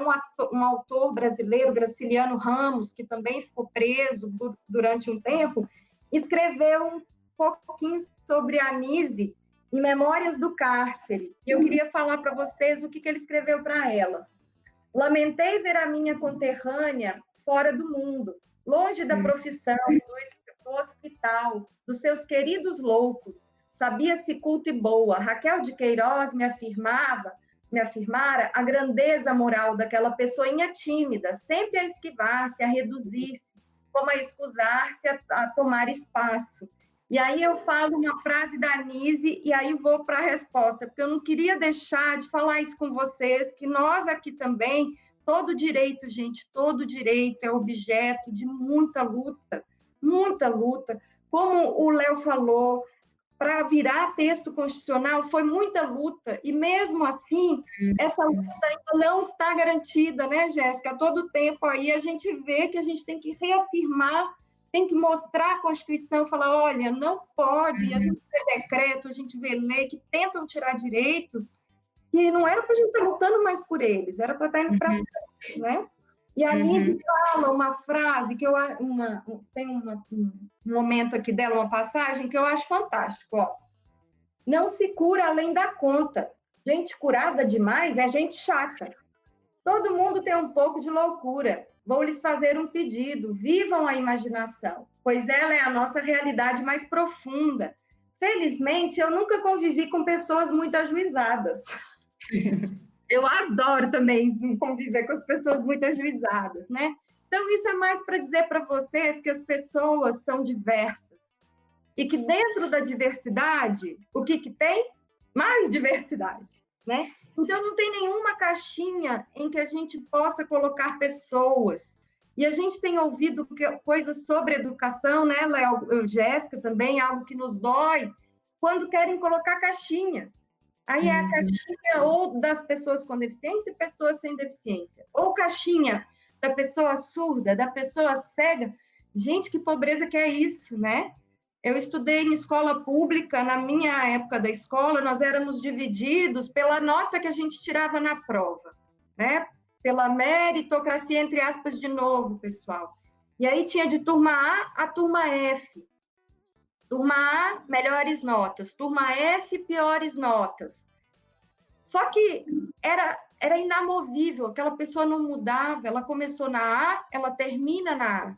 Um, ator, um autor brasileiro, Graciliano Ramos, que também ficou preso durante um tempo, escreveu um pouquinho sobre a Anise em Memórias do Cárcere. E eu queria falar para vocês o que, que ele escreveu para ela. Lamentei ver a minha conterrânea fora do mundo, longe da hum. profissão, do, hospital, dos seus queridos loucos. Sabia-se culta e boa. Raquel de Queiroz me afirmava, me afirmara a grandeza moral daquela pessoinha tímida, sempre a esquivar-se, a reduzir-se, como a escusar-se a, a tomar espaço e aí eu falo uma frase da Anise e aí vou para a resposta, porque eu não queria deixar de falar isso com vocês, que nós aqui também, todo direito, gente, todo direito é objeto de muita luta, muita luta. Como o Léo falou, para virar texto constitucional foi muita luta, e mesmo assim, essa luta ainda não está garantida, né, Jéssica? Todo tempo aí a gente vê que a gente tem que reafirmar tem que mostrar a Constituição, falar, olha, não pode, uhum. a gente vê decreto, a gente vê lei que tentam tirar direitos, que não era para a gente estar tá lutando mais por eles, era para estar tá indo para uhum. frente, né? E a uhum. fala uma frase que eu uma, tem uma, um momento aqui dela, uma passagem que eu acho fantástico. Ó. Não se cura além da conta. Gente curada demais é gente chata. Todo mundo tem um pouco de loucura. Vou lhes fazer um pedido: vivam a imaginação, pois ela é a nossa realidade mais profunda. Felizmente, eu nunca convivi com pessoas muito ajuizadas. Eu adoro também conviver com as pessoas muito ajuizadas, né? Então, isso é mais para dizer para vocês que as pessoas são diversas. E que dentro da diversidade, o que, que tem? Mais diversidade, né? Então, não tem nenhuma caixinha em que a gente possa colocar pessoas. E a gente tem ouvido coisas sobre educação, né, Léo, Jéssica também, algo que nos dói, quando querem colocar caixinhas. Aí é a uhum. caixinha ou das pessoas com deficiência e pessoas sem deficiência. Ou caixinha da pessoa surda, da pessoa cega. Gente, que pobreza que é isso, né? Eu estudei em escola pública, na minha época da escola, nós éramos divididos pela nota que a gente tirava na prova, né? Pela meritocracia, entre aspas, de novo, pessoal. E aí tinha de turma A a turma F. Turma A, melhores notas. Turma F, piores notas. Só que era, era inamovível, aquela pessoa não mudava. Ela começou na A, ela termina na A,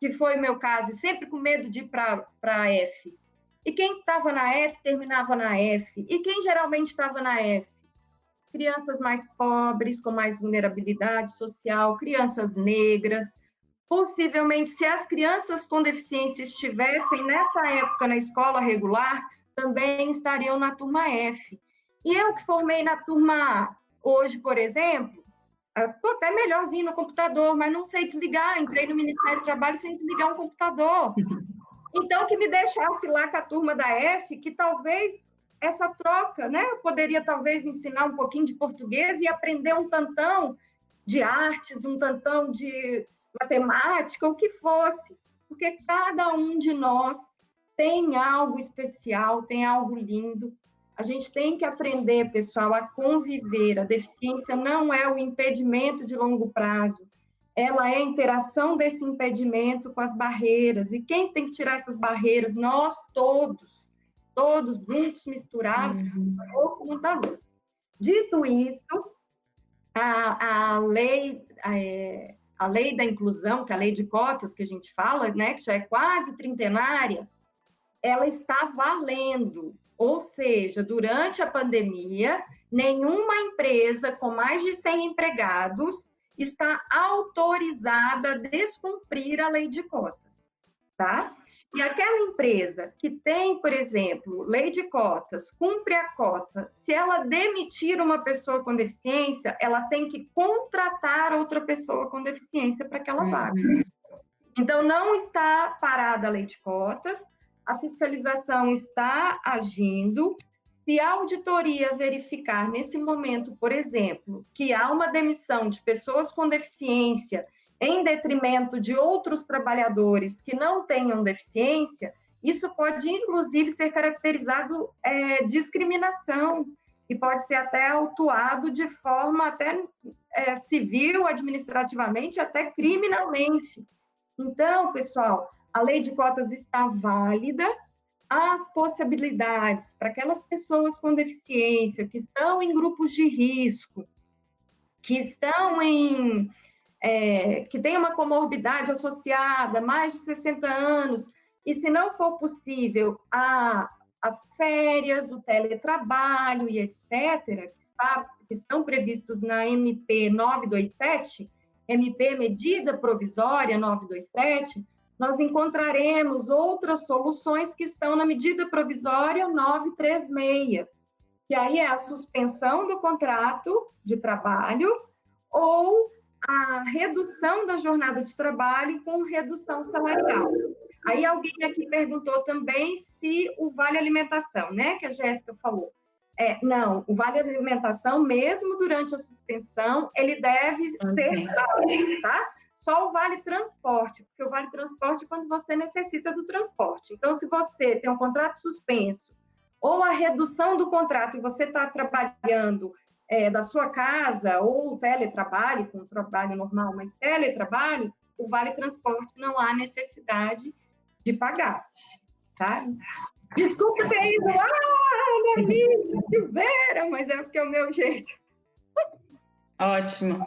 que foi o meu caso, sempre com medo de ir para a F. E quem estava na F terminava na F. E quem geralmente estava na F? Crianças mais pobres, com mais vulnerabilidade social, crianças negras, Possivelmente, se as crianças com deficiência estivessem nessa época na escola regular, também estariam na turma F. E eu que formei na turma A, hoje, por exemplo, estou até melhorzinho no computador, mas não sei desligar. Entrei no Ministério do Trabalho sem desligar um computador. Então, que me deixasse lá com a turma da F, que talvez essa troca, né? Eu poderia talvez ensinar um pouquinho de português e aprender um tantão de artes, um tantão de matemática, o que fosse, porque cada um de nós tem algo especial, tem algo lindo. A gente tem que aprender, pessoal, a conviver. A deficiência não é o impedimento de longo prazo, ela é a interação desse impedimento com as barreiras. E quem tem que tirar essas barreiras? Nós todos, todos juntos, misturados, uhum. com muita luz. Dito isso, a, a lei é, a lei da inclusão, que é a lei de cotas que a gente fala, né, que já é quase trintenária, ela está valendo. Ou seja, durante a pandemia, nenhuma empresa com mais de 100 empregados está autorizada a descumprir a lei de cotas, tá? E aquela empresa que tem, por exemplo, lei de cotas, cumpre a cota, se ela demitir uma pessoa com deficiência, ela tem que contratar outra pessoa com deficiência para aquela uhum. vaga. Então, não está parada a lei de cotas, a fiscalização está agindo. Se a auditoria verificar nesse momento, por exemplo, que há uma demissão de pessoas com deficiência em detrimento de outros trabalhadores que não tenham deficiência, isso pode, inclusive, ser caracterizado é, discriminação e pode ser até autuado de forma até é, civil, administrativamente, até criminalmente. Então, pessoal, a lei de cotas está válida, as possibilidades para aquelas pessoas com deficiência que estão em grupos de risco, que estão em é, que tem uma comorbidade associada, mais de 60 anos, e se não for possível, a, as férias, o teletrabalho e etc., que, está, que estão previstos na MP 927, MP Medida Provisória 927, nós encontraremos outras soluções que estão na medida provisória 936, que aí é a suspensão do contrato de trabalho ou a redução da jornada de trabalho com redução salarial. Aí alguém aqui perguntou também se o vale alimentação, né, que a Jéssica falou. É, não, o vale alimentação, mesmo durante a suspensão, ele deve uhum. ser pago, tá? Só o vale transporte, porque o vale transporte é quando você necessita do transporte. Então, se você tem um contrato suspenso ou a redução do contrato e você está trabalhando é, da sua casa ou teletrabalho, com trabalho normal, mas teletrabalho, o vale transporte não há necessidade de pagar, tá? Desculpa ter ido lá, minha amiga Silveira, mas é porque é o meu jeito. Ótimo.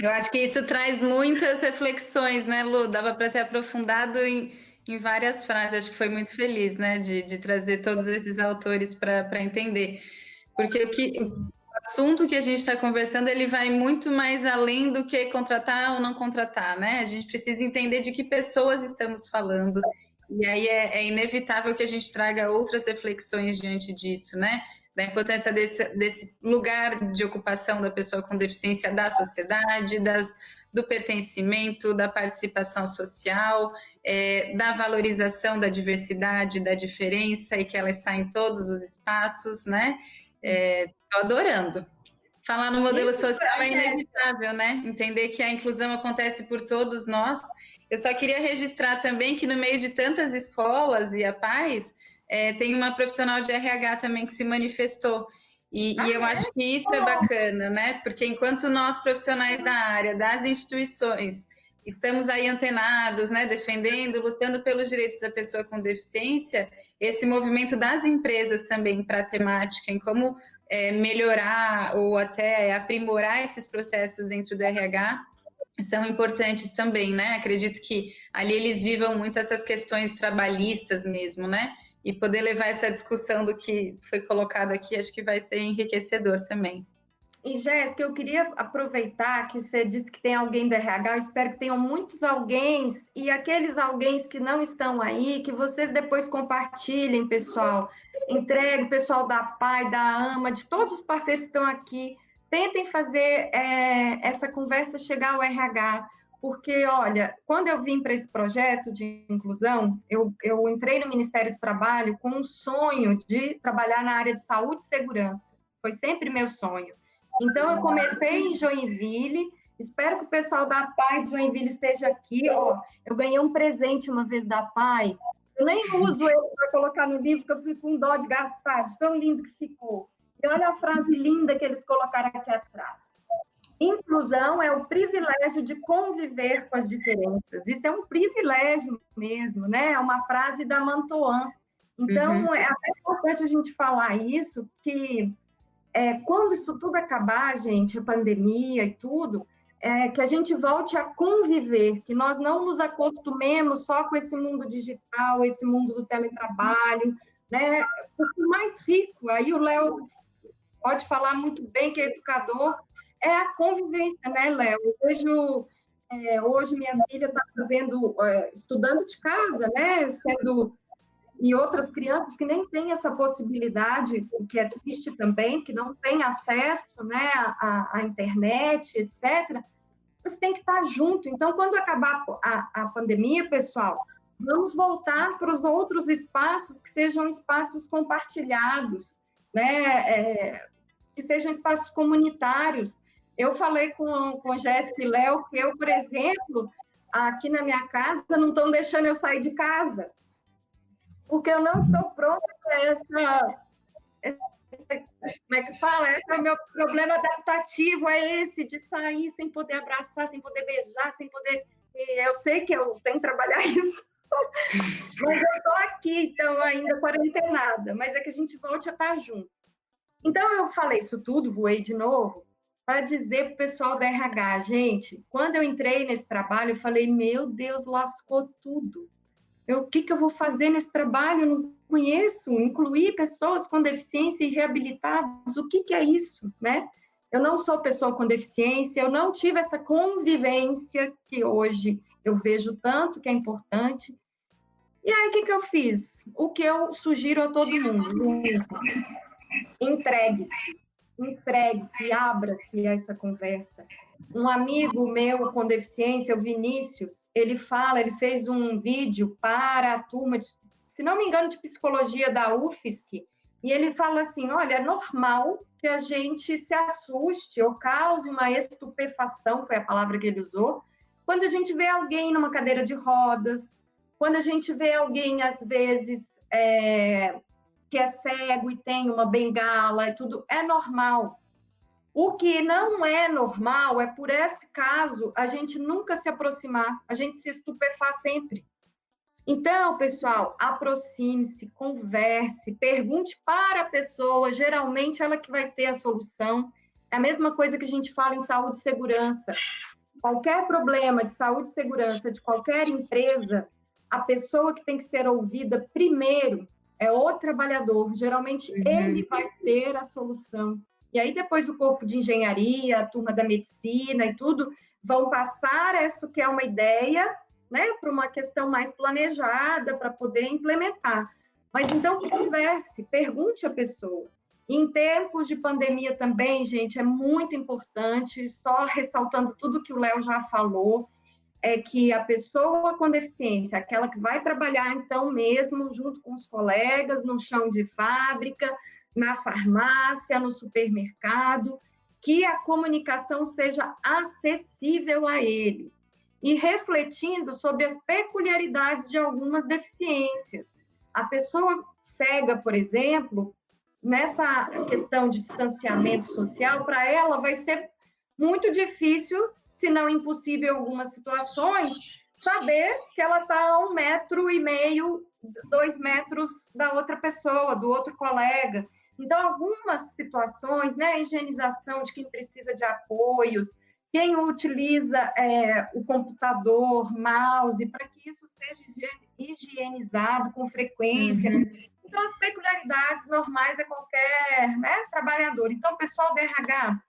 Eu acho que isso traz muitas reflexões, né, Lu? Dava para ter aprofundado em, em várias frases. Acho que foi muito feliz, né, de, de trazer todos esses autores para entender. Porque o, que, o assunto que a gente está conversando, ele vai muito mais além do que contratar ou não contratar, né? A gente precisa entender de que pessoas estamos falando. E aí é, é inevitável que a gente traga outras reflexões diante disso, né? Da importância desse, desse, lugar de ocupação da pessoa com deficiência da sociedade, das, do pertencimento, da participação social, é, da valorização da diversidade, da diferença e que ela está em todos os espaços, né? Estou é, adorando. Falar no modelo social é inevitável, né? Entender que a inclusão acontece por todos nós. Eu só queria registrar também que no meio de tantas escolas e a paz, é, tem uma profissional de RH também que se manifestou. E, ah, e eu é? acho que isso é bacana, né? Porque enquanto nós, profissionais da área, das instituições, estamos aí antenados, né, defendendo, lutando pelos direitos da pessoa com deficiência, esse movimento das empresas também para a temática, em como é, melhorar ou até aprimorar esses processos dentro do RH, são importantes também, né? Acredito que ali eles vivam muito essas questões trabalhistas mesmo, né? E poder levar essa discussão do que foi colocado aqui, acho que vai ser enriquecedor também. E Jéssica, eu queria aproveitar que você disse que tem alguém do RH, eu espero que tenham muitos alguém e aqueles alguém que não estão aí, que vocês depois compartilhem, pessoal. Entregue, pessoal da PAI, da AMA, de todos os parceiros que estão aqui, tentem fazer é, essa conversa chegar ao RH, porque, olha, quando eu vim para esse projeto de inclusão, eu, eu entrei no Ministério do Trabalho com um sonho de trabalhar na área de saúde e segurança. Foi sempre meu sonho. Então, eu comecei em Joinville, espero que o pessoal da PAI de Joinville esteja aqui. Ó, eu ganhei um presente uma vez da PAI, eu nem uso ele para colocar no livro, porque eu fui com dó de gastar, de tão lindo que ficou. E olha a frase linda que eles colocaram aqui atrás. Inclusão é o privilégio de conviver com as diferenças. Isso é um privilégio mesmo, né? É uma frase da Mantoan. Então, uhum. é até importante a gente falar isso, que é, quando isso tudo acabar, gente, a pandemia e tudo, é, que a gente volte a conviver, que nós não nos acostumemos só com esse mundo digital, esse mundo do teletrabalho, né? Porque mais rico, aí o Léo pode falar muito bem que é educador, é a convivência, né, Léo? Eu vejo é, hoje minha filha está fazendo, é, estudando de casa, né, sendo e outras crianças que nem têm essa possibilidade, o que é triste também, que não têm acesso, né, à, à internet, etc. Você tem que estar junto. Então, quando acabar a, a pandemia, pessoal, vamos voltar para os outros espaços que sejam espaços compartilhados, né, é, que sejam espaços comunitários, eu falei com, com Jéssica e Léo que eu, por exemplo, aqui na minha casa, não estão deixando eu sair de casa, porque eu não estou pronta para essa, essa, Como é que fala? Esse é o meu problema adaptativo, é esse, de sair sem poder abraçar, sem poder beijar, sem poder. E eu sei que eu tenho que trabalhar isso. mas eu estou aqui, então, ainda quarentenada, mas é que a gente volte a estar junto. Então, eu falei isso tudo, voei de novo, para dizer para o pessoal da RH, gente, quando eu entrei nesse trabalho, eu falei, meu Deus, lascou tudo. Eu, o que, que eu vou fazer nesse trabalho? Eu não conheço. Incluir pessoas com deficiência e reabilitadas, o que, que é isso, né? Eu não sou pessoa com deficiência, eu não tive essa convivência que hoje eu vejo tanto que é importante. E aí, o que, que eu fiz? O que eu sugiro a todo mundo? Entregue-se entregue-se, abra-se a essa conversa. Um amigo meu com deficiência, o Vinícius, ele fala, ele fez um vídeo para a turma, de, se não me engano, de psicologia da UFSC, e ele fala assim: olha, é normal que a gente se assuste ou cause uma estupefação, foi a palavra que ele usou, quando a gente vê alguém numa cadeira de rodas, quando a gente vê alguém, às vezes, é, que é cego e tem uma bengala e tudo, é normal. O que não é normal é, por esse caso, a gente nunca se aproximar, a gente se estupefar sempre. Então, pessoal, aproxime-se, converse, pergunte para a pessoa, geralmente ela que vai ter a solução. É a mesma coisa que a gente fala em saúde e segurança. Qualquer problema de saúde e segurança de qualquer empresa, a pessoa que tem que ser ouvida primeiro é o trabalhador. Geralmente uhum. ele vai ter a solução. E aí depois o corpo de engenharia, a turma da medicina e tudo vão passar isso que é uma ideia, né, para uma questão mais planejada para poder implementar. Mas então converse, pergunte à pessoa. Em tempos de pandemia também, gente, é muito importante, só ressaltando tudo que o Léo já falou, é que a pessoa com deficiência, aquela que vai trabalhar então mesmo junto com os colegas no chão de fábrica, na farmácia, no supermercado, que a comunicação seja acessível a ele e refletindo sobre as peculiaridades de algumas deficiências. A pessoa cega, por exemplo, nessa questão de distanciamento social, para ela vai ser muito difícil, se não impossível em algumas situações, saber que ela está a um metro e meio, dois metros da outra pessoa, do outro colega. Então, algumas situações, né, a higienização de quem precisa de apoios, quem utiliza é, o computador, mouse, para que isso seja higienizado com frequência. Uhum. Então, as peculiaridades normais é qualquer né, trabalhador. Então, pessoal do RH,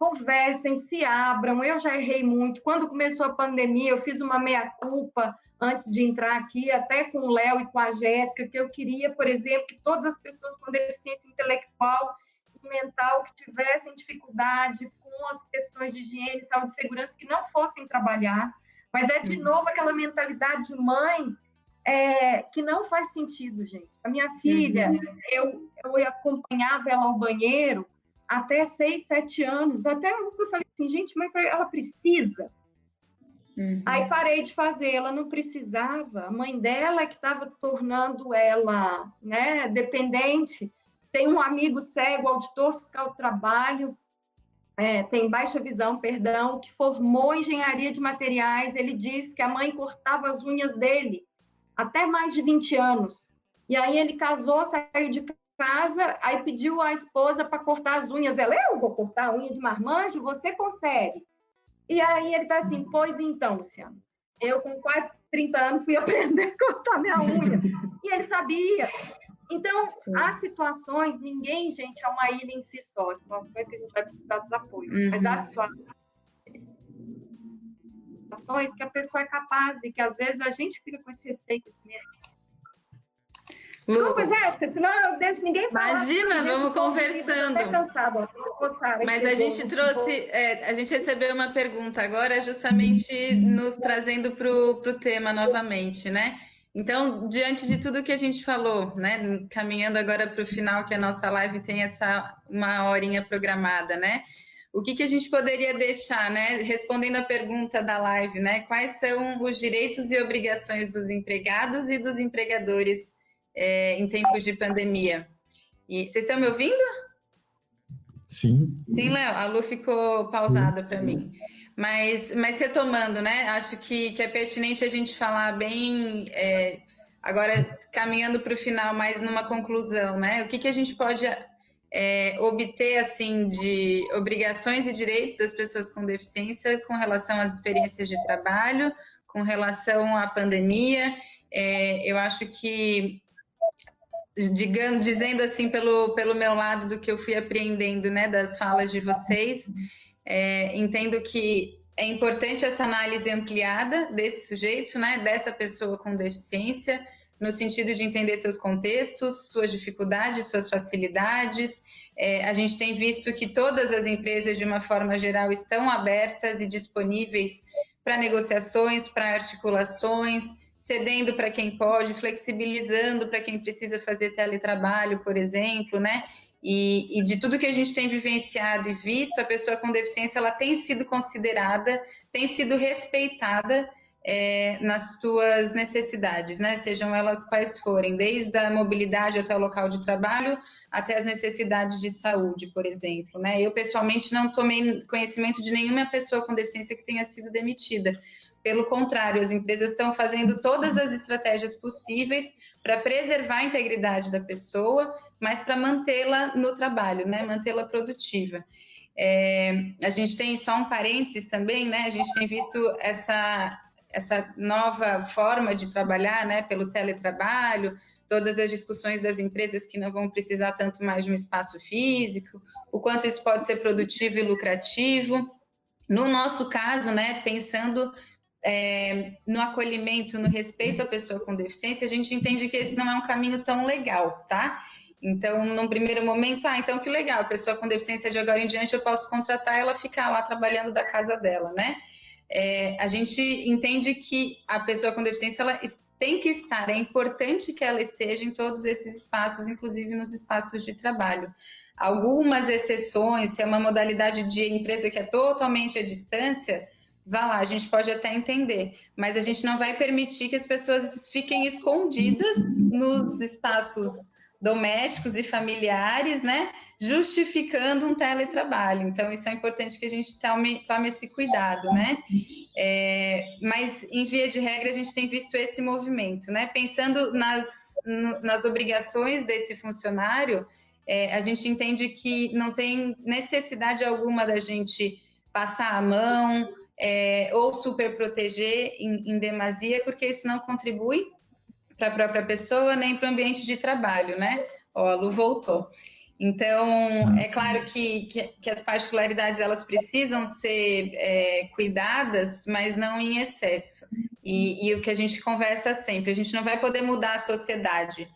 conversem, se abram. Eu já errei muito. Quando começou a pandemia, eu fiz uma meia-culpa antes de entrar aqui, até com o Léo e com a Jéssica, que eu queria, por exemplo, que todas as pessoas com deficiência intelectual e mental que tivessem dificuldade com as questões de higiene, saúde e segurança, que não fossem trabalhar. Mas é, de uhum. novo, aquela mentalidade de mãe é, que não faz sentido, gente. A minha filha, uhum. eu, eu acompanhava ela ao banheiro até seis, sete anos, até eu falei assim, gente, mas ela precisa Uhum. Aí parei de fazer, ela não precisava. A mãe dela é que estava tornando ela né, dependente. Tem um amigo cego, auditor fiscal do trabalho, é, tem baixa visão, perdão, que formou engenharia de materiais. Ele disse que a mãe cortava as unhas dele até mais de 20 anos. E aí ele casou, saiu de casa, aí pediu à esposa para cortar as unhas. Ela, eu vou cortar a unha de marmanjo, você consegue. E aí ele tá assim, pois então, Luciano, eu com quase 30 anos fui aprender a cortar minha unha. e ele sabia. Então, Sim. há situações, ninguém, gente, é uma ilha em si só, situações que a gente vai precisar dos apoios. Uhum. Mas há situações que a pessoa é capaz e que às vezes a gente fica com esse receio, esse medo. Desculpa, Jéssica, senão eu deixo ninguém falar. Imagina, vamos conversando. Até cansado, Mas a gente trouxe, é, a gente recebeu uma pergunta agora, justamente nos trazendo para o tema novamente, né? Então, diante de tudo que a gente falou, né? Caminhando agora para o final, que a nossa live tem essa uma horinha programada, né? O que, que a gente poderia deixar, né? Respondendo a pergunta da live, né? Quais são os direitos e obrigações dos empregados e dos empregadores é, em tempos de pandemia. E vocês estão me ouvindo? Sim. Sim, Léo, a Lu ficou pausada para mim. Mas, mas retomando, né? Acho que, que é pertinente a gente falar bem, é, agora caminhando para o final, mas numa conclusão, né? O que, que a gente pode é, obter, assim, de obrigações e direitos das pessoas com deficiência com relação às experiências de trabalho, com relação à pandemia. É, eu acho que dizendo assim pelo, pelo meu lado do que eu fui apreendendo, né, das falas de vocês, é, entendo que é importante essa análise ampliada desse sujeito, né, dessa pessoa com deficiência, no sentido de entender seus contextos, suas dificuldades, suas facilidades. É, a gente tem visto que todas as empresas, de uma forma geral, estão abertas e disponíveis para negociações, para articulações, cedendo para quem pode, flexibilizando para quem precisa fazer teletrabalho, por exemplo, né? E, e, de tudo que a gente tem vivenciado e visto, a pessoa com deficiência ela tem sido considerada, tem sido respeitada é, nas tuas necessidades, né? Sejam elas quais forem, desde a mobilidade até o local de trabalho, até as necessidades de saúde, por exemplo, né? Eu pessoalmente não tomei conhecimento de nenhuma pessoa com deficiência que tenha sido demitida. Pelo contrário, as empresas estão fazendo todas as estratégias possíveis para preservar a integridade da pessoa, mas para mantê-la no trabalho, né? Mantê-la produtiva. É, a gente tem só um parênteses também, né? A gente tem visto essa essa nova forma de trabalhar, né, pelo teletrabalho, todas as discussões das empresas que não vão precisar tanto mais de um espaço físico, o quanto isso pode ser produtivo e lucrativo. No nosso caso, né, pensando é, no acolhimento, no respeito à pessoa com deficiência, a gente entende que esse não é um caminho tão legal, tá? Então, num primeiro momento, ah, então que legal, a pessoa com deficiência de agora em diante eu posso contratar ela ficar lá trabalhando da casa dela, né? é, a gente entende que a pessoa com deficiência ela tem que estar, é importante que ela esteja em todos esses espaços, inclusive nos espaços de trabalho. Algumas exceções, se é uma modalidade de empresa que é totalmente à distância, vá lá, a gente pode até entender, mas a gente não vai permitir que as pessoas fiquem escondidas nos espaços domésticos e familiares, né, justificando um teletrabalho. Então, isso é importante que a gente tome, tome esse cuidado, né? É, mas, em via de regra, a gente tem visto esse movimento, né? Pensando nas, no, nas obrigações desse funcionário, é, a gente entende que não tem necessidade alguma da gente passar a mão é, ou super proteger em, em demasia, porque isso não contribui para a própria pessoa, nem para o ambiente de trabalho, né? Ó, a Lu voltou. Então, é claro que, que, que, as particularidades elas precisam ser é, cuidadas, mas não em excesso. E, e, o que a gente conversa sempre, a gente não vai poder mudar a sociedade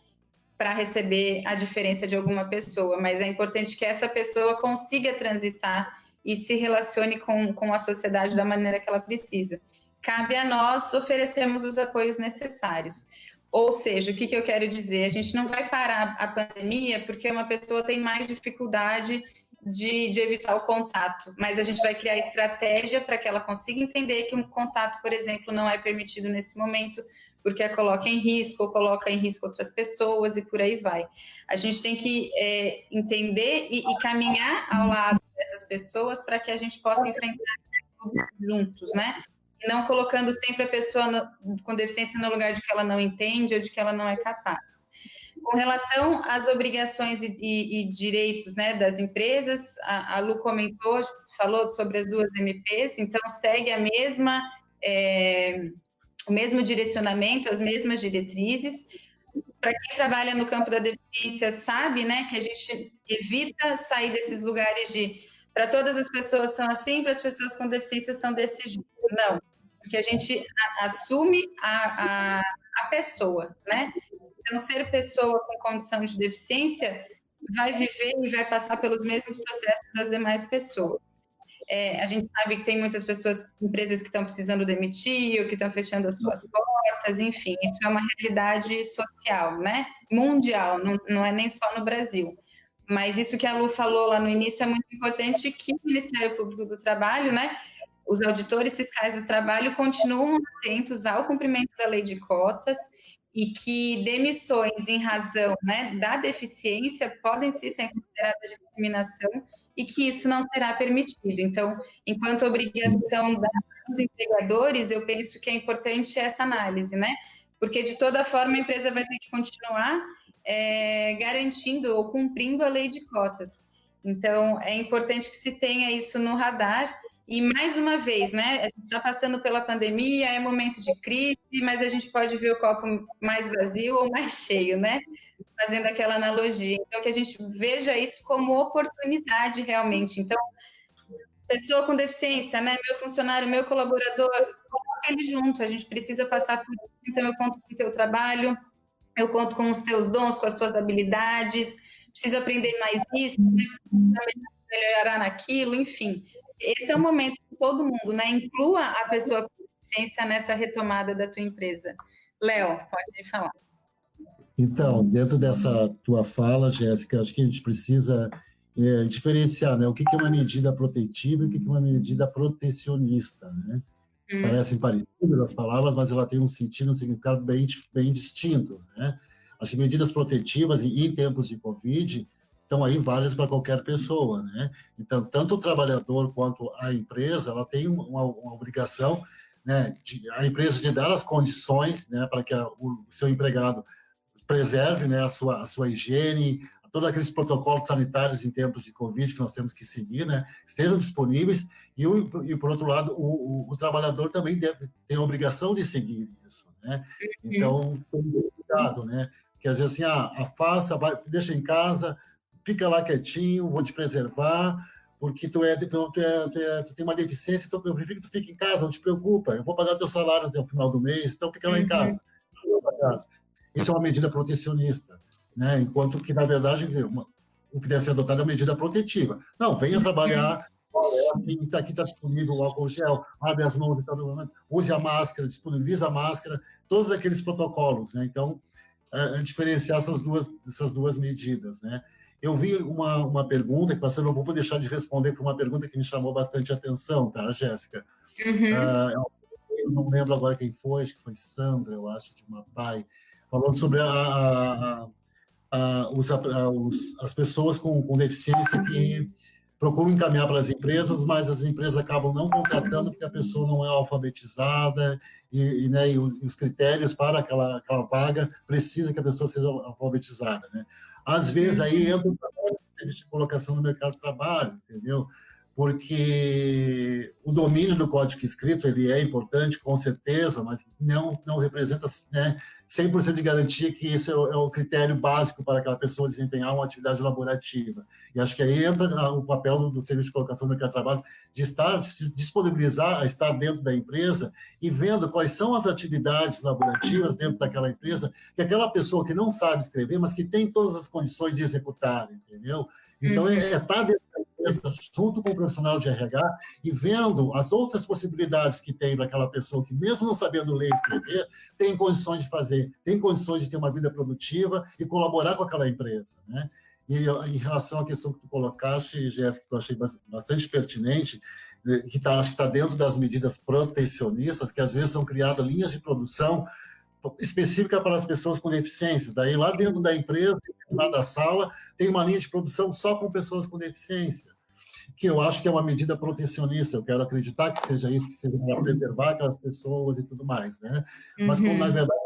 para receber a diferença de alguma pessoa, mas é importante que essa pessoa consiga transitar e se relacione com, com a sociedade da maneira que ela precisa. Cabe a nós oferecermos os apoios necessários. Ou seja, o que, que eu quero dizer? A gente não vai parar a pandemia porque uma pessoa tem mais dificuldade de, de, evitar o contato, mas a gente vai criar estratégia para que ela consiga entender que um contato, por exemplo, não é permitido nesse momento, porque a coloca em risco, ou coloca em risco outras pessoas e por aí vai. A gente tem que é, entender e, e, caminhar ao lado dessas pessoas para que a gente possa enfrentar juntos, né? não colocando sempre a pessoa no, com deficiência no lugar de que ela não entende ou de que ela não é capaz. Com relação às obrigações e, e, e direitos né, das empresas, a, a, Lu comentou, falou sobre as duas MPs, então segue a mesma, é, o mesmo direcionamento, as mesmas diretrizes. Para quem trabalha no campo da deficiência sabe né, que a gente evita sair desses lugares de para todas as pessoas são assim, para as pessoas com deficiência são desse jeito. Não, porque a gente assume a, a, a pessoa, né? Então, ser pessoa com condição de deficiência vai viver e vai passar pelos mesmos processos das demais pessoas. É, a gente sabe que tem muitas pessoas, empresas que estão precisando demitir, ou que estão fechando as suas portas, enfim, isso é uma realidade social, né? Mundial, não, não é nem só no Brasil. Mas isso que a Lu falou lá no início é muito importante que o Ministério Público do Trabalho, né, os auditores fiscais do trabalho continuam atentos ao cumprimento da lei de cotas e que demissões em razão né, da deficiência podem sim ser consideradas discriminação e que isso não será permitido. Então, enquanto obrigação dos empregadores, eu penso que é importante essa análise, né? Porque, de toda forma, a empresa vai ter que continuar é, garantindo ou cumprindo a lei de cotas. Então, é importante que se tenha isso no radar e mais uma vez, né? A gente está passando pela pandemia, é momento de crise, mas a gente pode ver o copo mais vazio ou mais cheio, né? Fazendo aquela analogia. Então, que a gente veja isso como oportunidade realmente. Então, pessoa com deficiência, né? Meu funcionário, meu colaborador, coloca ele junto. A gente precisa passar por isso. Então, eu conto com o teu trabalho, eu conto com os teus dons, com as tuas habilidades. Preciso aprender mais isso, melhorar naquilo, enfim esse é o momento de todo mundo, né? Inclua a pessoa com deficiência nessa retomada da tua empresa. Léo, pode falar. Então, dentro dessa tua fala, Jéssica, acho que a gente precisa é, diferenciar né, o que, é uma medida protetiva e o que, é uma medida protecionista. Né? Hum. Parecem parecidas as palavras, mas ela tem um sentido, um significado bem, bem distintos, né? As medidas protetivas em, em tempos de Covid estão aí válidas para qualquer pessoa, né? Então, tanto o trabalhador quanto a empresa, ela tem uma, uma obrigação, né, de, a empresa de dar as condições, né, para que a, o seu empregado preserve, né, a sua, a sua higiene, todos aqueles protocolos sanitários em tempos de Covid que nós temos que seguir, né, estejam disponíveis, e, o, e por outro lado, o, o, o trabalhador também deve, tem a obrigação de seguir isso, né? Uhum. Então, cuidado, né? Que às vezes assim, ah, afasta, vai, deixa em casa, fica lá quietinho, vou te preservar, porque tu, é, tu, é, tu, é, tu tem uma deficiência, então eu prefiro que tu fique em casa, não te preocupa, eu vou pagar teu salário até o final do mês, então fica lá em uhum. casa. Isso é uma medida protecionista né? enquanto que, na verdade, uma, o que deve ser adotado é uma medida protetiva. Não, venha trabalhar, assim, tá, aqui está disponível o álcool gel, abre as mãos, tá, use a máscara, disponibiliza a máscara, todos aqueles protocolos. Né? Então, é, é diferenciar essas duas, essas duas medidas. Né? Eu vi uma, uma pergunta, que você não vou deixar de responder, foi uma pergunta que me chamou bastante atenção, tá, Jéssica? Uhum. Uh, eu não lembro agora quem foi, acho que foi Sandra, eu acho, de uma pai, falando sobre a, a, os, os, as pessoas com, com deficiência que procuram encaminhar para as empresas, mas as empresas acabam não contratando porque a pessoa não é alfabetizada e, e, né, e os critérios para aquela, aquela vaga precisa que a pessoa seja alfabetizada. Né? Às vezes aí entra o serviço de colocação no mercado de trabalho, entendeu? Porque o domínio do código escrito ele é importante, com certeza, mas não, não representa né, 100% de garantia que esse é o, é o, critério básico para aquela pessoa desempenhar uma atividade laborativa. E acho que aí entra o papel do, do Serviço de Colocação no Mercado de Trabalho de estar, de disponibilizar a estar dentro da empresa e vendo quais são as atividades laborativas dentro daquela empresa que aquela pessoa que não sabe escrever, mas que tem todas as condições de executar, entendeu? Então, uhum. é, é estar dentro empresa junto com o profissional de RH e vendo as outras possibilidades que tem para aquela pessoa que, mesmo não sabendo ler e escrever, tem condições de fazer, tem condições de ter uma vida produtiva e colaborar com aquela empresa, né? E em relação à questão que tu colocaste, Jéssica, que eu achei bastante pertinente, eh, que tá, acho que está dentro das medidas protecionistas, que às vezes são criadas linhas de produção específica para as pessoas com deficiência. Daí, lá dentro da empresa, lá da sala, tem uma linha de produção só com pessoas com deficiência que eu acho que é uma medida protecionista. Eu quero acreditar que seja isso, que seja para preservar aquelas pessoas e tudo mais, né? Mas, como, na uhum. verdade,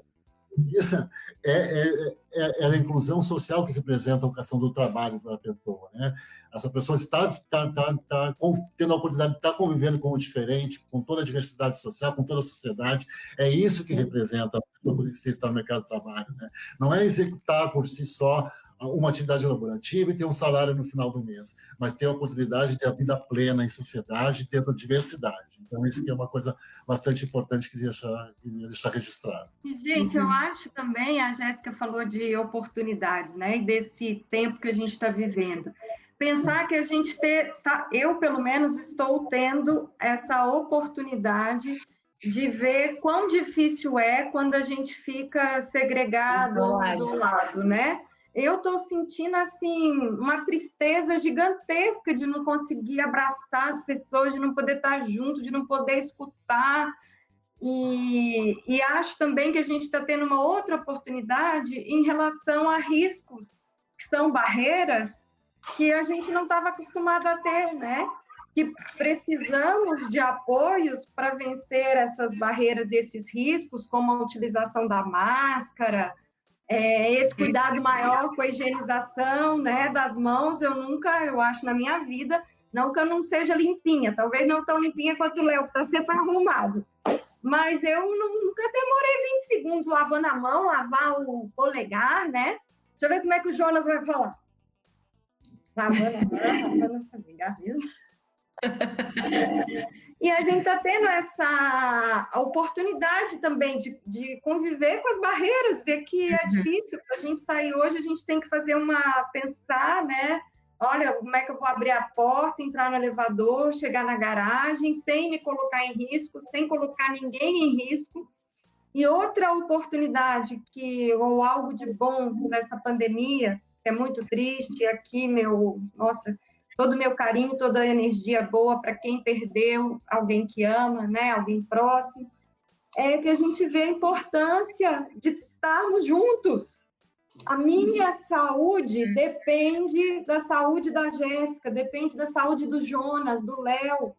isso é, é, é, é, a inclusão social que representa a vocação do trabalho para a pessoa, né? Essa pessoa está, está, está, está tendo a oportunidade de estar convivendo com o diferente, com toda a diversidade social, com toda a sociedade. É isso que representa a pessoa que está no mercado de trabalho, né? Não é executar por si só uma atividade laborativa e ter um salário no final do mês, mas ter a oportunidade de ter a vida plena em sociedade, dentro da diversidade. Então, isso que é uma coisa bastante importante que deixar, deixar registrado. Gente, eu acho também, a Jéssica falou de oportunidades, né, e desse tempo que a gente está vivendo. Pensar que a gente ter, tá, eu pelo menos estou tendo essa oportunidade de ver quão difícil é quando a gente fica segregado, isolado, né? Eu estou sentindo assim uma tristeza gigantesca de não conseguir abraçar as pessoas, de não poder estar junto, de não poder escutar. E, e acho também que a gente está tendo uma outra oportunidade em relação a riscos, que são barreiras que a gente não estava acostumado a ter, né? Que precisamos de apoios para vencer essas barreiras e esses riscos, como a utilização da máscara, é, esse cuidado maior com a higienização né, das mãos, eu nunca, eu acho, na minha vida, não que eu não seja limpinha, talvez não tão limpinha quanto o Léo, que está sempre arrumado. Mas eu nunca demorei 20 segundos lavando a mão, lavar o polegar, né? Deixa eu ver como é que o Jonas vai falar. Lavando a mão, lavando o polegar mesmo. E a gente está tendo essa oportunidade também de, de conviver com as barreiras, ver que é uhum. difícil para a gente sair hoje, a gente tem que fazer uma pensar, né? Olha, como é que eu vou abrir a porta, entrar no elevador, chegar na garagem, sem me colocar em risco, sem colocar ninguém em risco. E outra oportunidade que, ou algo de bom nessa pandemia, que é muito triste, aqui, meu, nossa, todo o meu carinho, toda a energia boa para quem perdeu alguém que ama, né, alguém próximo, é que a gente vê a importância de estarmos juntos. A minha saúde depende da saúde da Jéssica, depende da saúde do Jonas, do Léo,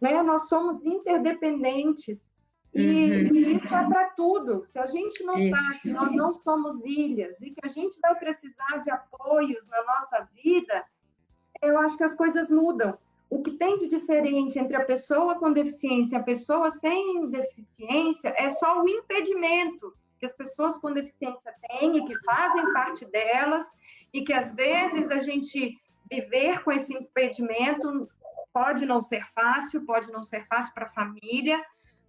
né? Nós somos interdependentes. E, uhum. e isso é para tudo. Se a gente não está, se nós não somos ilhas e que a gente vai precisar de apoios na nossa vida, eu acho que as coisas mudam. O que tem de diferente entre a pessoa com deficiência e a pessoa sem deficiência é só o impedimento que as pessoas com deficiência têm e que fazem parte delas, e que às vezes a gente viver com esse impedimento pode não ser fácil, pode não ser fácil para a família,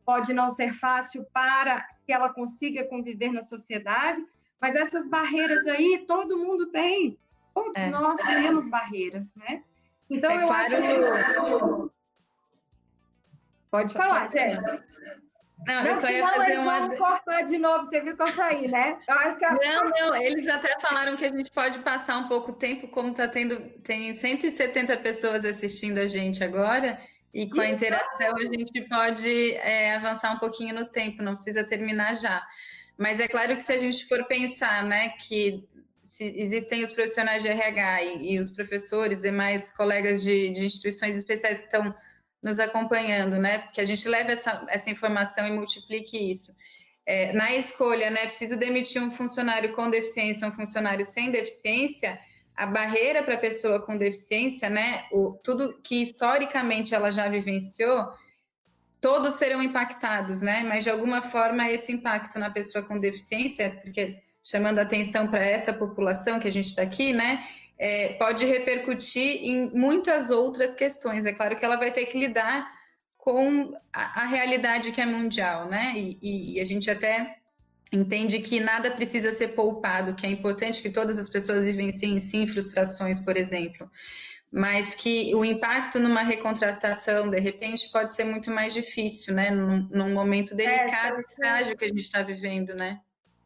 pode não ser fácil para que ela consiga conviver na sociedade, mas essas barreiras aí todo mundo tem, todos é. nós temos barreiras, né? Então é eu claro acho que... Pode falar, Jéssica. Não, não, eu só ia fazer uma. Cortar de novo, você viu que eu saí, né? Não, não, eles até falaram que a gente pode passar um pouco tempo, como está tendo, tem 170 pessoas assistindo a gente agora, e com Isso. a interação a gente pode é, avançar um pouquinho no tempo, não precisa terminar já. Mas é claro que se a gente for pensar, né, que existem os profissionais de RH e, e os professores, demais colegas de, de instituições especiais que estão nos acompanhando, né? Que a gente leve essa, essa informação e multiplique isso. É, na escolha, né? Preciso demitir um funcionário com deficiência, um funcionário sem deficiência. A barreira para a pessoa com deficiência, né? O, tudo que historicamente ela já vivenciou, todos serão impactados, né? Mas de alguma forma esse impacto na pessoa com deficiência, porque chamando atenção para essa população que a gente está aqui, né? é, pode repercutir em muitas outras questões. É claro que ela vai ter que lidar com a, a realidade que é mundial, né? E, e, a gente até entende que nada precisa ser poupado, que é importante que todas as pessoas vivenciem sim frustrações, por exemplo, mas que o impacto numa recontratação, de repente, pode ser muito mais difícil, né? Num, num momento é, delicado é, e trágico que a gente está vivendo, né?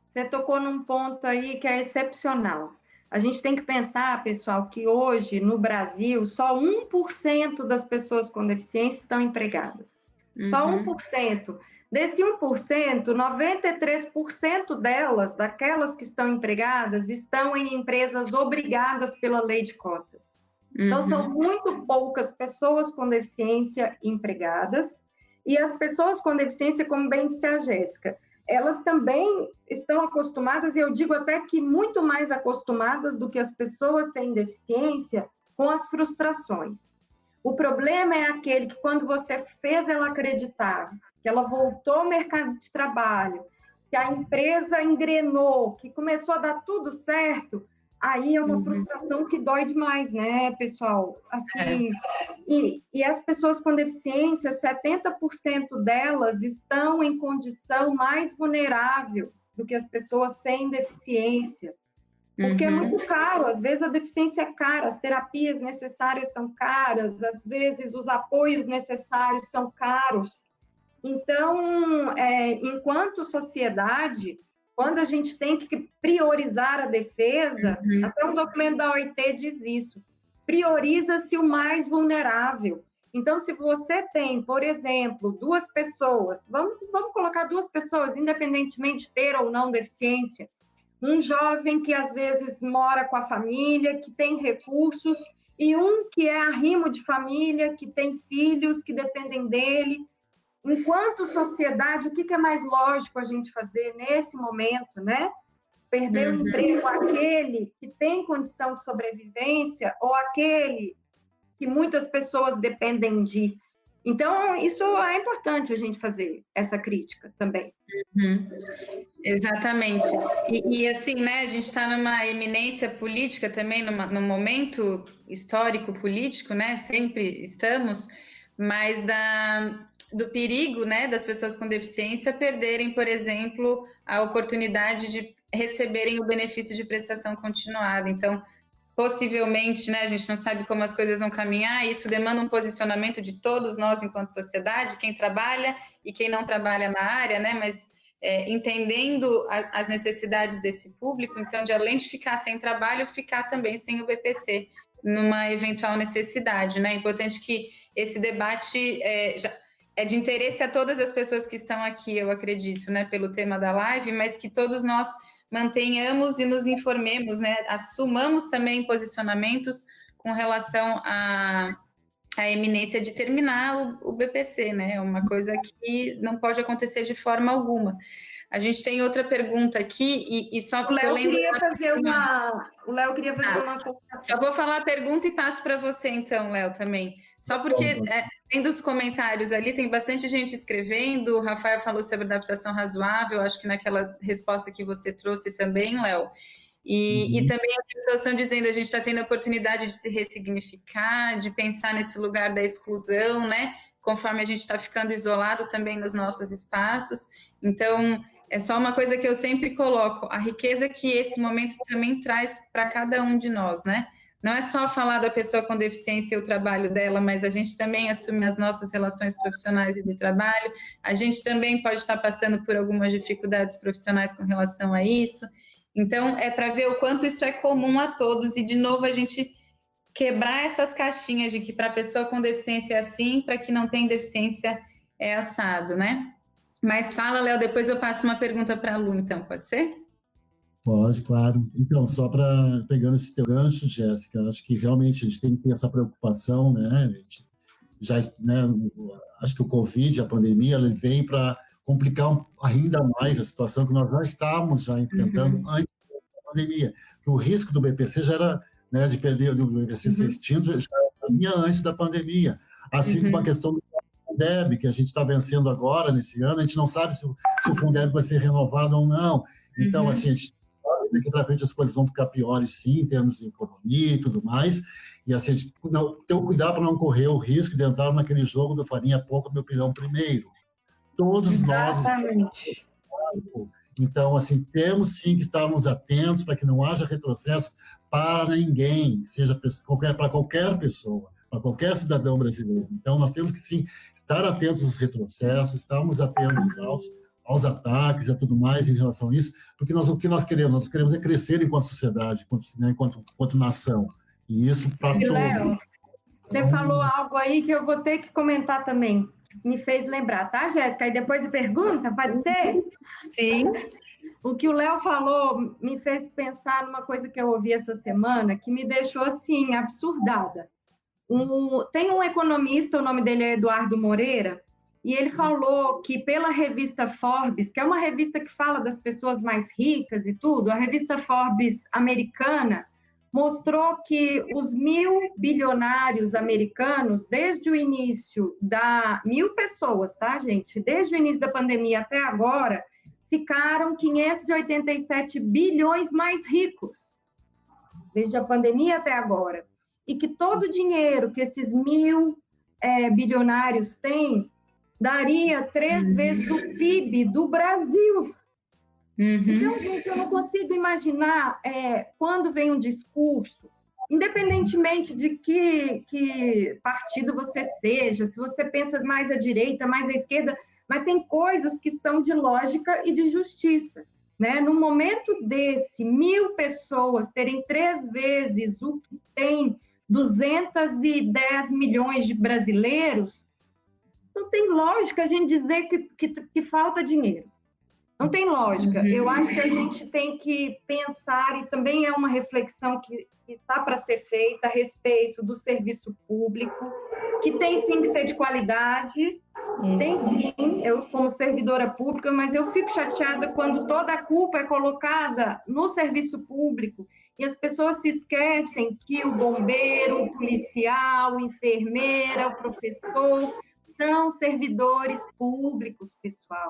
Você tocou num ponto aí que é excepcional. A gente tem que pensar, pessoal, que hoje no Brasil só 1% das pessoas com deficiência estão empregadas. Uhum. Só 1%. Desse 1%, 93% delas, daquelas que estão empregadas, estão em empresas obrigadas pela lei de cotas. Uhum. Então, são uhum. muito poucas pessoas com deficiência empregadas. E as pessoas com deficiência, como bem disse a Jéssica, elas também estão acostumadas, e eu digo até que muito mais acostumadas do que as pessoas sem deficiência, com as frustrações. O problema é aquele que, quando você fez ela acreditar, que ela voltou ao mercado de trabalho, que a empresa engrenou, que começou a dar tudo certo, aí é uma uhum. frustração que dói demais, né, pessoal? Assim, é. e, e as pessoas com deficiência, 70% delas estão em condição mais vulnerável do que as pessoas sem deficiência. Porque uhum. é muito caro, às vezes a deficiência é cara, as terapias necessárias são caras, às vezes os apoios necessários são caros. Então, é, enquanto sociedade, quando a gente tem que priorizar a defesa, uhum. até um documento da OIT diz isso, prioriza-se o mais vulnerável. Então, se você tem, por exemplo, duas pessoas, vamos, vamos colocar duas pessoas, independentemente de ter ou não deficiência, um jovem que às vezes mora com a família, que tem recursos, e um que é arrimo de família, que tem filhos que dependem dele, enquanto sociedade, o que é mais lógico a gente fazer nesse momento, né? Perder uhum. o emprego aquele que tem condição de sobrevivência ou aquele que muitas pessoas dependem de. Então, isso é importante a gente fazer essa crítica também. Uhum. Exatamente. E, e, assim, né, a gente está numa eminência política também, numa, num momento histórico político, né? Sempre estamos, mas da, do perigo né, das pessoas com deficiência perderem, por exemplo, a oportunidade de receberem o benefício de prestação continuada. Então, possivelmente, né, a gente não sabe como as coisas vão caminhar, isso demanda um posicionamento de todos nós enquanto sociedade, quem trabalha e quem não trabalha na área, né, mas é, entendendo a, as necessidades desse público, então, de além de ficar sem trabalho, ficar também sem o BPC. numa eventual necessidade, né? É importante que esse debate é, já, é de interesse a todas as pessoas que estão aqui, eu acredito, né, pelo tema da live, mas que todos nós mantenhamos e nos informemos, né, assumamos também posicionamentos com relação à, eminência de terminar o, o BPC, né, é uma coisa que não pode acontecer de forma alguma. A gente tem outra pergunta aqui e, e só o Léo queria fazer uma, o Léo queria fazer ah, uma Só vou falar a pergunta e passo para você então, Léo, também. Só porque é, tem dos comentários ali, tem bastante gente escrevendo. O Rafael falou sobre adaptação razoável, acho que naquela resposta que você trouxe também, Léo. E, uhum. e, também as pessoas estão dizendo a gente está tendo a oportunidade de se ressignificar, de pensar nesse lugar da exclusão, né? Conforme a gente está ficando isolado também nos nossos espaços. Então, é só uma coisa que eu sempre coloco, a riqueza que esse momento também traz para cada um de nós, né? Não é só falar da pessoa com deficiência e o trabalho dela, mas a gente também assume as nossas relações profissionais e de trabalho. A gente também pode estar passando por algumas dificuldades profissionais com relação a isso. Então, é para ver o quanto isso é comum a todos e, de novo, a gente quebrar essas caixinhas de que para pessoa com deficiência é assim, para que não tem deficiência é assado, né? Mas fala, Léo, depois eu passo uma pergunta para a Lu, então, pode ser? Pode, claro. Então, só para pegando esse teu gancho, Jéssica, acho que realmente a gente tem que ter essa preocupação, né? já, né, acho que o Covid, a pandemia, ele veio para complicar ainda mais a situação que nós já estávamos já enfrentando uhum. antes da pandemia. Que o risco do BPC já era, né, de perder o BPC uhum. ser extinto, já vinha antes da pandemia. Assim uhum. como a questão do Fundeb, que a gente está vencendo agora, nesse ano, a gente não sabe se, se o Fundeb vai ser renovado ou não. Então, uhum. assim, a gente daqui para frente as coisas vão ficar piores, sim, em termos de economia e tudo mais. E assim, a gente não, ter o cuidado para não correr o risco de entrar naquele jogo do farinha pouco, meu pilhão primeiro. Todos Exatamente. nós. Então, assim, temos sim que estarmos atentos para que não haja retrocesso para ninguém, seja qualquer, para qualquer pessoa, para qualquer cidadão brasileiro. Então, nós temos que sim estar atentos aos retrocessos, estarmos atentos aos, aos ataques e tudo mais em relação a isso, porque nós, o que nós queremos? Nós queremos é crescer enquanto sociedade, enquanto, né, enquanto, enquanto nação. E isso para todos. Léo, você falou algo aí que eu vou ter que comentar também. Me fez lembrar, tá, Jéssica? Aí depois de pergunta, pode ser? Sim. O que o Léo falou me fez pensar numa coisa que eu ouvi essa semana que me deixou assim absurdada. Um, tem um economista, o nome dele é Eduardo Moreira, e ele falou que pela revista Forbes, que é uma revista que fala das pessoas mais ricas e tudo, a revista Forbes americana mostrou que os mil bilionários americanos, desde o início da mil pessoas, tá, gente? Desde o início da pandemia até agora, ficaram 587 bilhões mais ricos, desde a pandemia até agora e que todo o dinheiro que esses mil é, bilionários têm daria três uhum. vezes o PIB do Brasil. Uhum. Então, gente, eu não consigo imaginar é, quando vem um discurso, independentemente de que, que partido você seja, se você pensa mais à direita, mais à esquerda, mas tem coisas que são de lógica e de justiça. Né? No momento desse, mil pessoas terem três vezes o que tem 210 milhões de brasileiros, não tem lógica a gente dizer que, que, que falta dinheiro. Não tem lógica. Eu uhum. acho que a gente tem que pensar, e também é uma reflexão que está para ser feita a respeito do serviço público, que tem sim que ser de qualidade, tem sim, eu como servidora pública, mas eu fico chateada quando toda a culpa é colocada no serviço público e as pessoas se esquecem que o bombeiro, o policial, a enfermeira, o professor são servidores públicos, pessoal.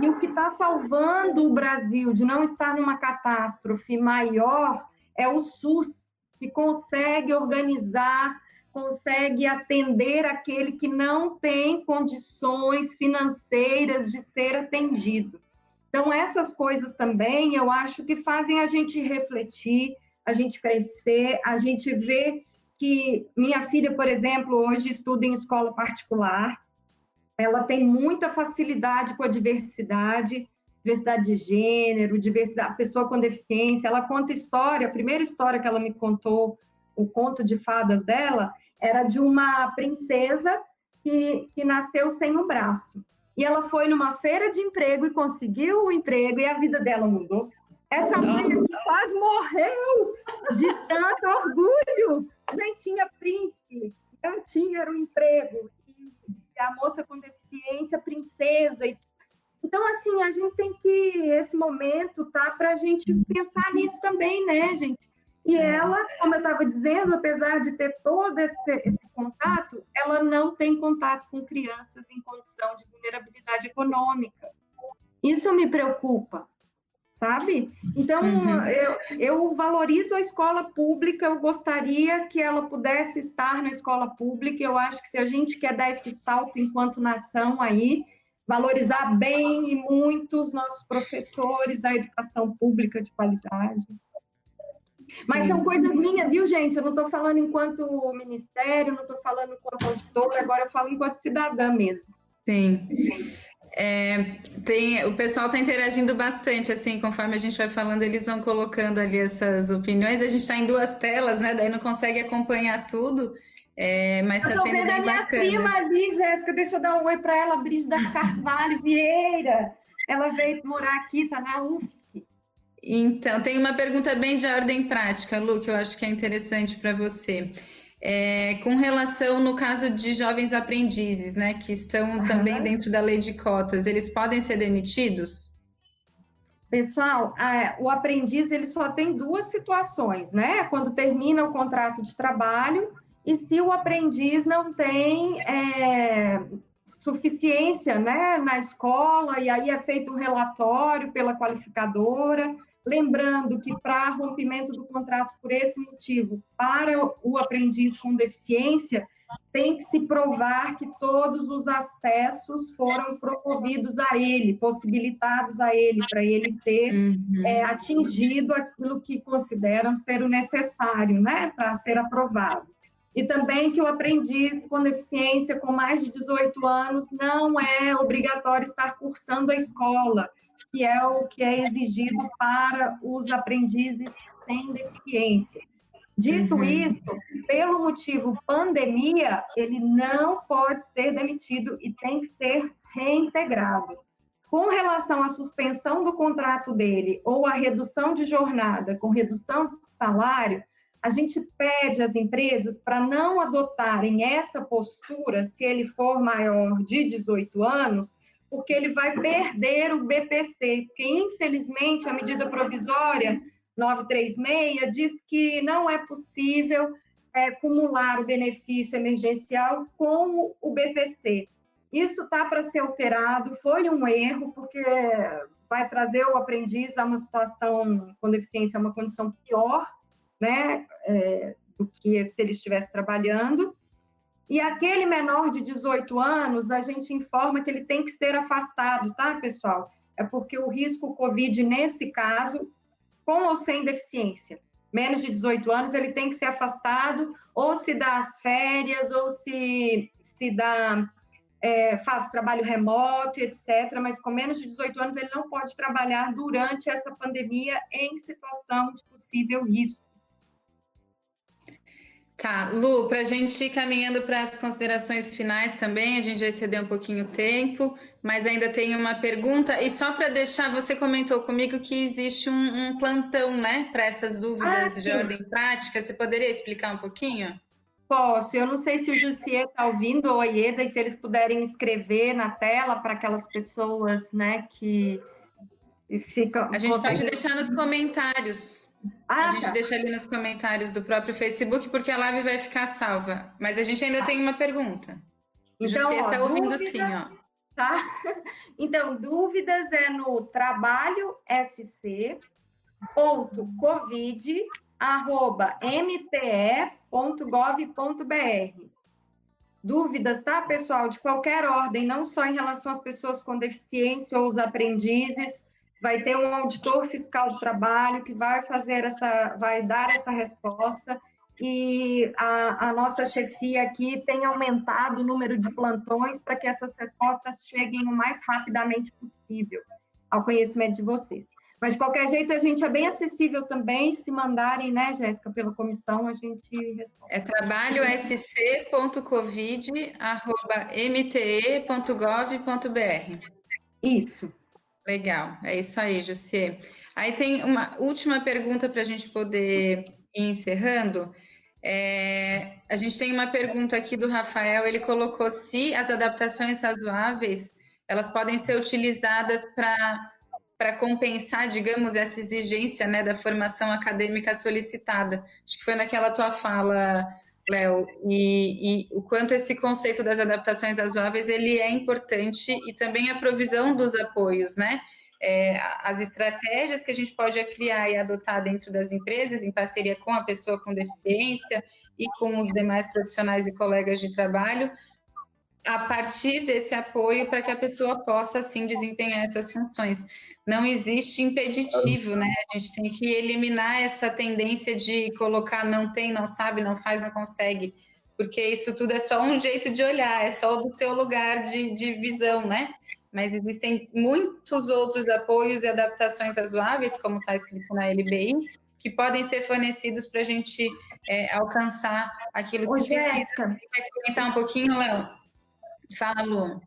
E o que está salvando o Brasil de não estar numa catástrofe maior é o SUS, que consegue organizar, consegue atender aquele que não tem condições financeiras de ser atendido. Então, essas coisas também eu acho que fazem a gente refletir, a gente crescer, a gente vê que minha filha, por exemplo, hoje estuda em escola particular, ela tem muita facilidade com a diversidade, diversidade de gênero, diversidade, pessoa com deficiência, ela conta história, a primeira história que ela me contou o conto de fadas dela era de uma princesa que, que nasceu sem um braço. E ela foi numa feira de emprego e conseguiu o emprego e a vida dela mudou. Essa mulher quase morreu de tanto orgulho. Nem tinha príncipe, não tinha um emprego. E a moça com deficiência, princesa. Então, assim, a gente tem que, esse momento, tá, para a gente pensar nisso também, né, gente? E ela, como eu estava dizendo, apesar de ter todo esse, esse, contato, ela não tem contato com crianças em condição de vulnerabilidade econômica. Isso me preocupa, sabe? Então, uhum. eu, eu valorizo a escola pública, eu gostaria que ela pudesse estar na escola pública. Eu acho que se a gente quer dar esse salto enquanto nação aí, valorizar bem e muito os nossos professores, a educação pública de qualidade. Mas são coisas minhas, viu, gente? Eu não estou falando enquanto ministério, não estou falando enquanto auditor, agora eu falo enquanto cidadã mesmo. Sim. É, tem, o pessoal está interagindo bastante, assim, conforme a gente vai falando, eles vão colocando ali essas opiniões. A gente está em duas telas, né? Daí não consegue acompanhar tudo, é, mas está sendo bem bacana. a minha prima ali, Jéssica, deixa eu dar um oi para ela, Brígida Carvalho Vieira. Ela veio morar aqui, está na UFSC. Então, tem uma pergunta bem de ordem prática, Lu, que eu acho que é interessante para você. É, com relação no caso de jovens aprendizes, né, que estão uhum. também dentro da lei de cotas, eles podem ser demitidos? Pessoal, o aprendiz ele só tem duas situações, né? Quando termina o contrato de trabalho e se o aprendiz não tem é, suficiência, né, na escola e aí é feito um relatório pela qualificadora Lembrando que para rompimento do contrato por esse motivo, para o aprendiz com deficiência, tem que se provar que todos os acessos foram promovidos a ele, possibilitados a ele, para ele ter uhum. é, atingido aquilo que consideram ser o necessário, né, para ser aprovado. E também que o aprendiz com deficiência com mais de 18 anos não é obrigatório estar cursando a escola que é o que é exigido para os aprendizes sem deficiência. Dito uhum. isso, pelo motivo pandemia, ele não pode ser demitido e tem que ser reintegrado. Com relação à suspensão do contrato dele ou à redução de jornada com redução de salário, a gente pede às empresas para não adotarem essa postura se ele for maior de 18 anos, porque ele vai perder o BPC, porque infelizmente a medida provisória 936 diz que não é possível é, o benefício emergencial com o BPC. Isso está para ser alterado, foi um erro, porque vai trazer o aprendiz a uma situação com deficiência, uma condição pior, né, é, do que se ele estivesse trabalhando. E aquele menor de 18 anos, a gente informa que ele tem que ser afastado, tá, pessoal? É porque o risco Covid, nesse caso, com ou sem deficiência, menos de 18 anos, ele tem que ser afastado, ou se dá as férias, ou se, se dá, é, faz trabalho remoto, etc. Mas com menos de 18 anos, ele não pode trabalhar durante essa pandemia em situação de possível risco. Tá, Lu, para a gente ir caminhando para as considerações finais também, a gente vai ceder um pouquinho o tempo, mas ainda tem uma pergunta, e só para deixar, você comentou comigo que existe um, um plantão, né, para essas dúvidas ah, de ordem prática, você poderia explicar um pouquinho? Posso, eu não sei se o Jussier está ouvindo ou a Ieda, e se eles puderem escrever na tela para aquelas pessoas, né, que, que ficam... A gente pode deixar nos comentários. Ah, a gente tá. deixa ali nos comentários do próprio Facebook, porque a live vai ficar salva. Mas a gente ainda tá. tem uma pergunta. Então, Você está ouvindo dúvidas, sim, ó. Tá? Então, dúvidas é no trabalho sc ponto covid arroba mte.gov.br. Dúvidas, tá, pessoal? De qualquer ordem, não só em relação às pessoas com deficiência ou os aprendizes, vai ter um auditor fiscal do trabalho que vai fazer essa, vai dar essa resposta e a, a, nossa chefia aqui tem aumentado o número de plantões para que essas respostas cheguem o mais rapidamente possível ao conhecimento de vocês. Mas, de qualquer jeito, a gente é bem acessível também. Se mandarem, né, Jéssica, pela comissão, a gente responde. É trabalhosc.covid.mte.gov.br. Isso. Legal, é isso aí, Jussier. Aí tem uma última pergunta para a gente poder ir encerrando. É, a gente tem uma pergunta aqui do Rafael, ele colocou se as adaptações razoáveis elas podem ser utilizadas para compensar, digamos, essa exigência né, da formação acadêmica solicitada. Acho que foi naquela tua fala, Léo, e, e, o quanto esse conceito das adaptações razoáveis ele é importante e também a provisão dos apoios, né? é, as estratégias que a gente pode criar e adotar dentro das empresas, em parceria com a pessoa com deficiência e com os demais profissionais e colegas de trabalho, a partir desse apoio para que a pessoa possa, assim, desempenhar essas funções. Não existe impeditivo, né? A gente tem que eliminar essa tendência de colocar não tem, não sabe, não faz, não consegue, porque isso tudo é só um jeito de olhar, é só do teu lugar de, de visão, né? mas existem muitos outros apoios e adaptações razoáveis, como está escrito na LBI, que podem ser fornecidos para a gente é, alcançar aquilo que Ô, precisa. Jéssica. Quer comentar um pouquinho, Léo? Fala, Lu.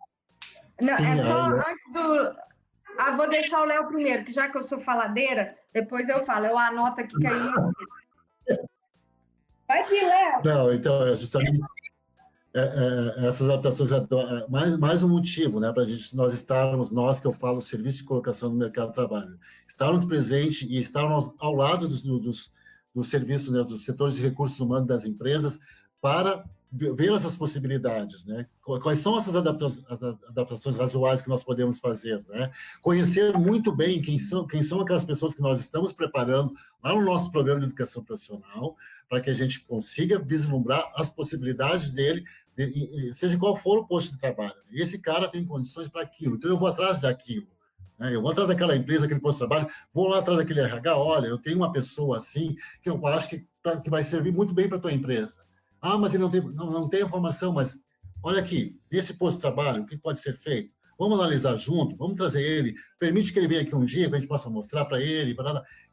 Não, é só antes do. Ah, vou deixar o Léo primeiro, que já que eu sou faladeira, depois eu falo, eu anoto aqui que aí. Pode ir, Léo. Não, então, é justamente é, é, essas adaptações, é, mais, mais um motivo né, para nós estarmos, nós que eu falo, serviço de colocação no mercado de trabalho, estarmos presentes e estarmos ao lado dos, dos, dos serviços, né, dos setores de recursos humanos das empresas, para ver essas possibilidades, né? Quais são essas adaptações, razoáveis que nós podemos fazer, né? Conhecer muito bem quem são, quem são aquelas pessoas que nós estamos preparando lá no nosso programa de educação profissional, para que a gente consiga vislumbrar as possibilidades dele, seja qual for o posto de trabalho. Esse cara tem condições para aquilo, então eu vou atrás daquilo. Né? Eu vou atrás daquela empresa, aquele posto de trabalho, vou lá atrás daquele RH, olha, eu tenho uma pessoa assim que eu acho que, que vai servir muito bem para a tua empresa ah, mas ele não tem, não, não tem informação, mas olha aqui, nesse posto de trabalho, o que pode ser feito? Vamos analisar junto, vamos trazer ele, permite que ele venha aqui um dia, para a gente possa mostrar para ele.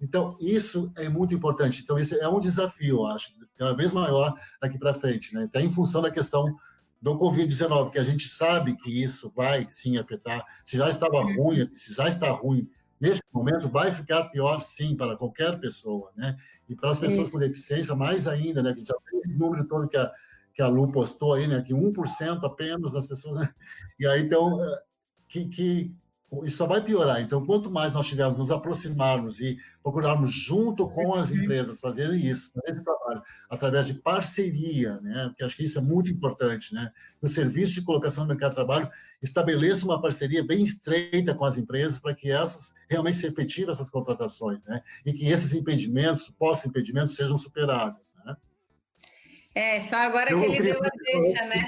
Então, isso é muito importante. Então, isso é um desafio, eu acho, cada vez maior daqui para frente, né? Até em função da questão do Covid-19, que a gente sabe que isso vai sim afetar. Se já estava ruim, se já está ruim neste momento, vai ficar pior sim para qualquer pessoa, né? E para as pessoas com deficiência, mais ainda, né? Que já tem esse número todo que a, que a Lu postou aí, né? Que 1% apenas das pessoas. Né? E aí, então, eh, que, que isso só vai piorar. Então, quanto mais nós tivermos nos aproximarmos e procurarmos junto com as empresas fazerem isso, né, esse trabalho, através de parceria, né? Porque acho que isso é muito importante, né? O serviço de colocação no mercado de trabalho estabeleça uma parceria bem estreita com as empresas para que essas realmente se efetivem essas contratações, né? E que esses impedimentos, supostos impedimentos, sejam superados, né? É, só agora Eu que ele deu a deixa, né?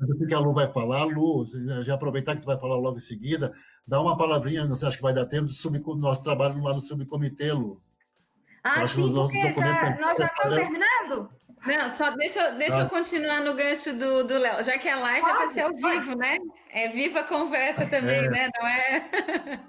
O que a Lu vai falar. Lu, já aproveitar que tu vai falar logo em seguida, dá uma palavrinha, não sei, acho que vai dar tempo, do nosso trabalho lá no subcomitê, Lu. Ah, sim, porque já, nós já estamos terminando? Não, só deixa, deixa ah. eu continuar no gancho do Léo, já que a live pode, é para ser ao pode. vivo, né? É viva a conversa também, é. né? Não é?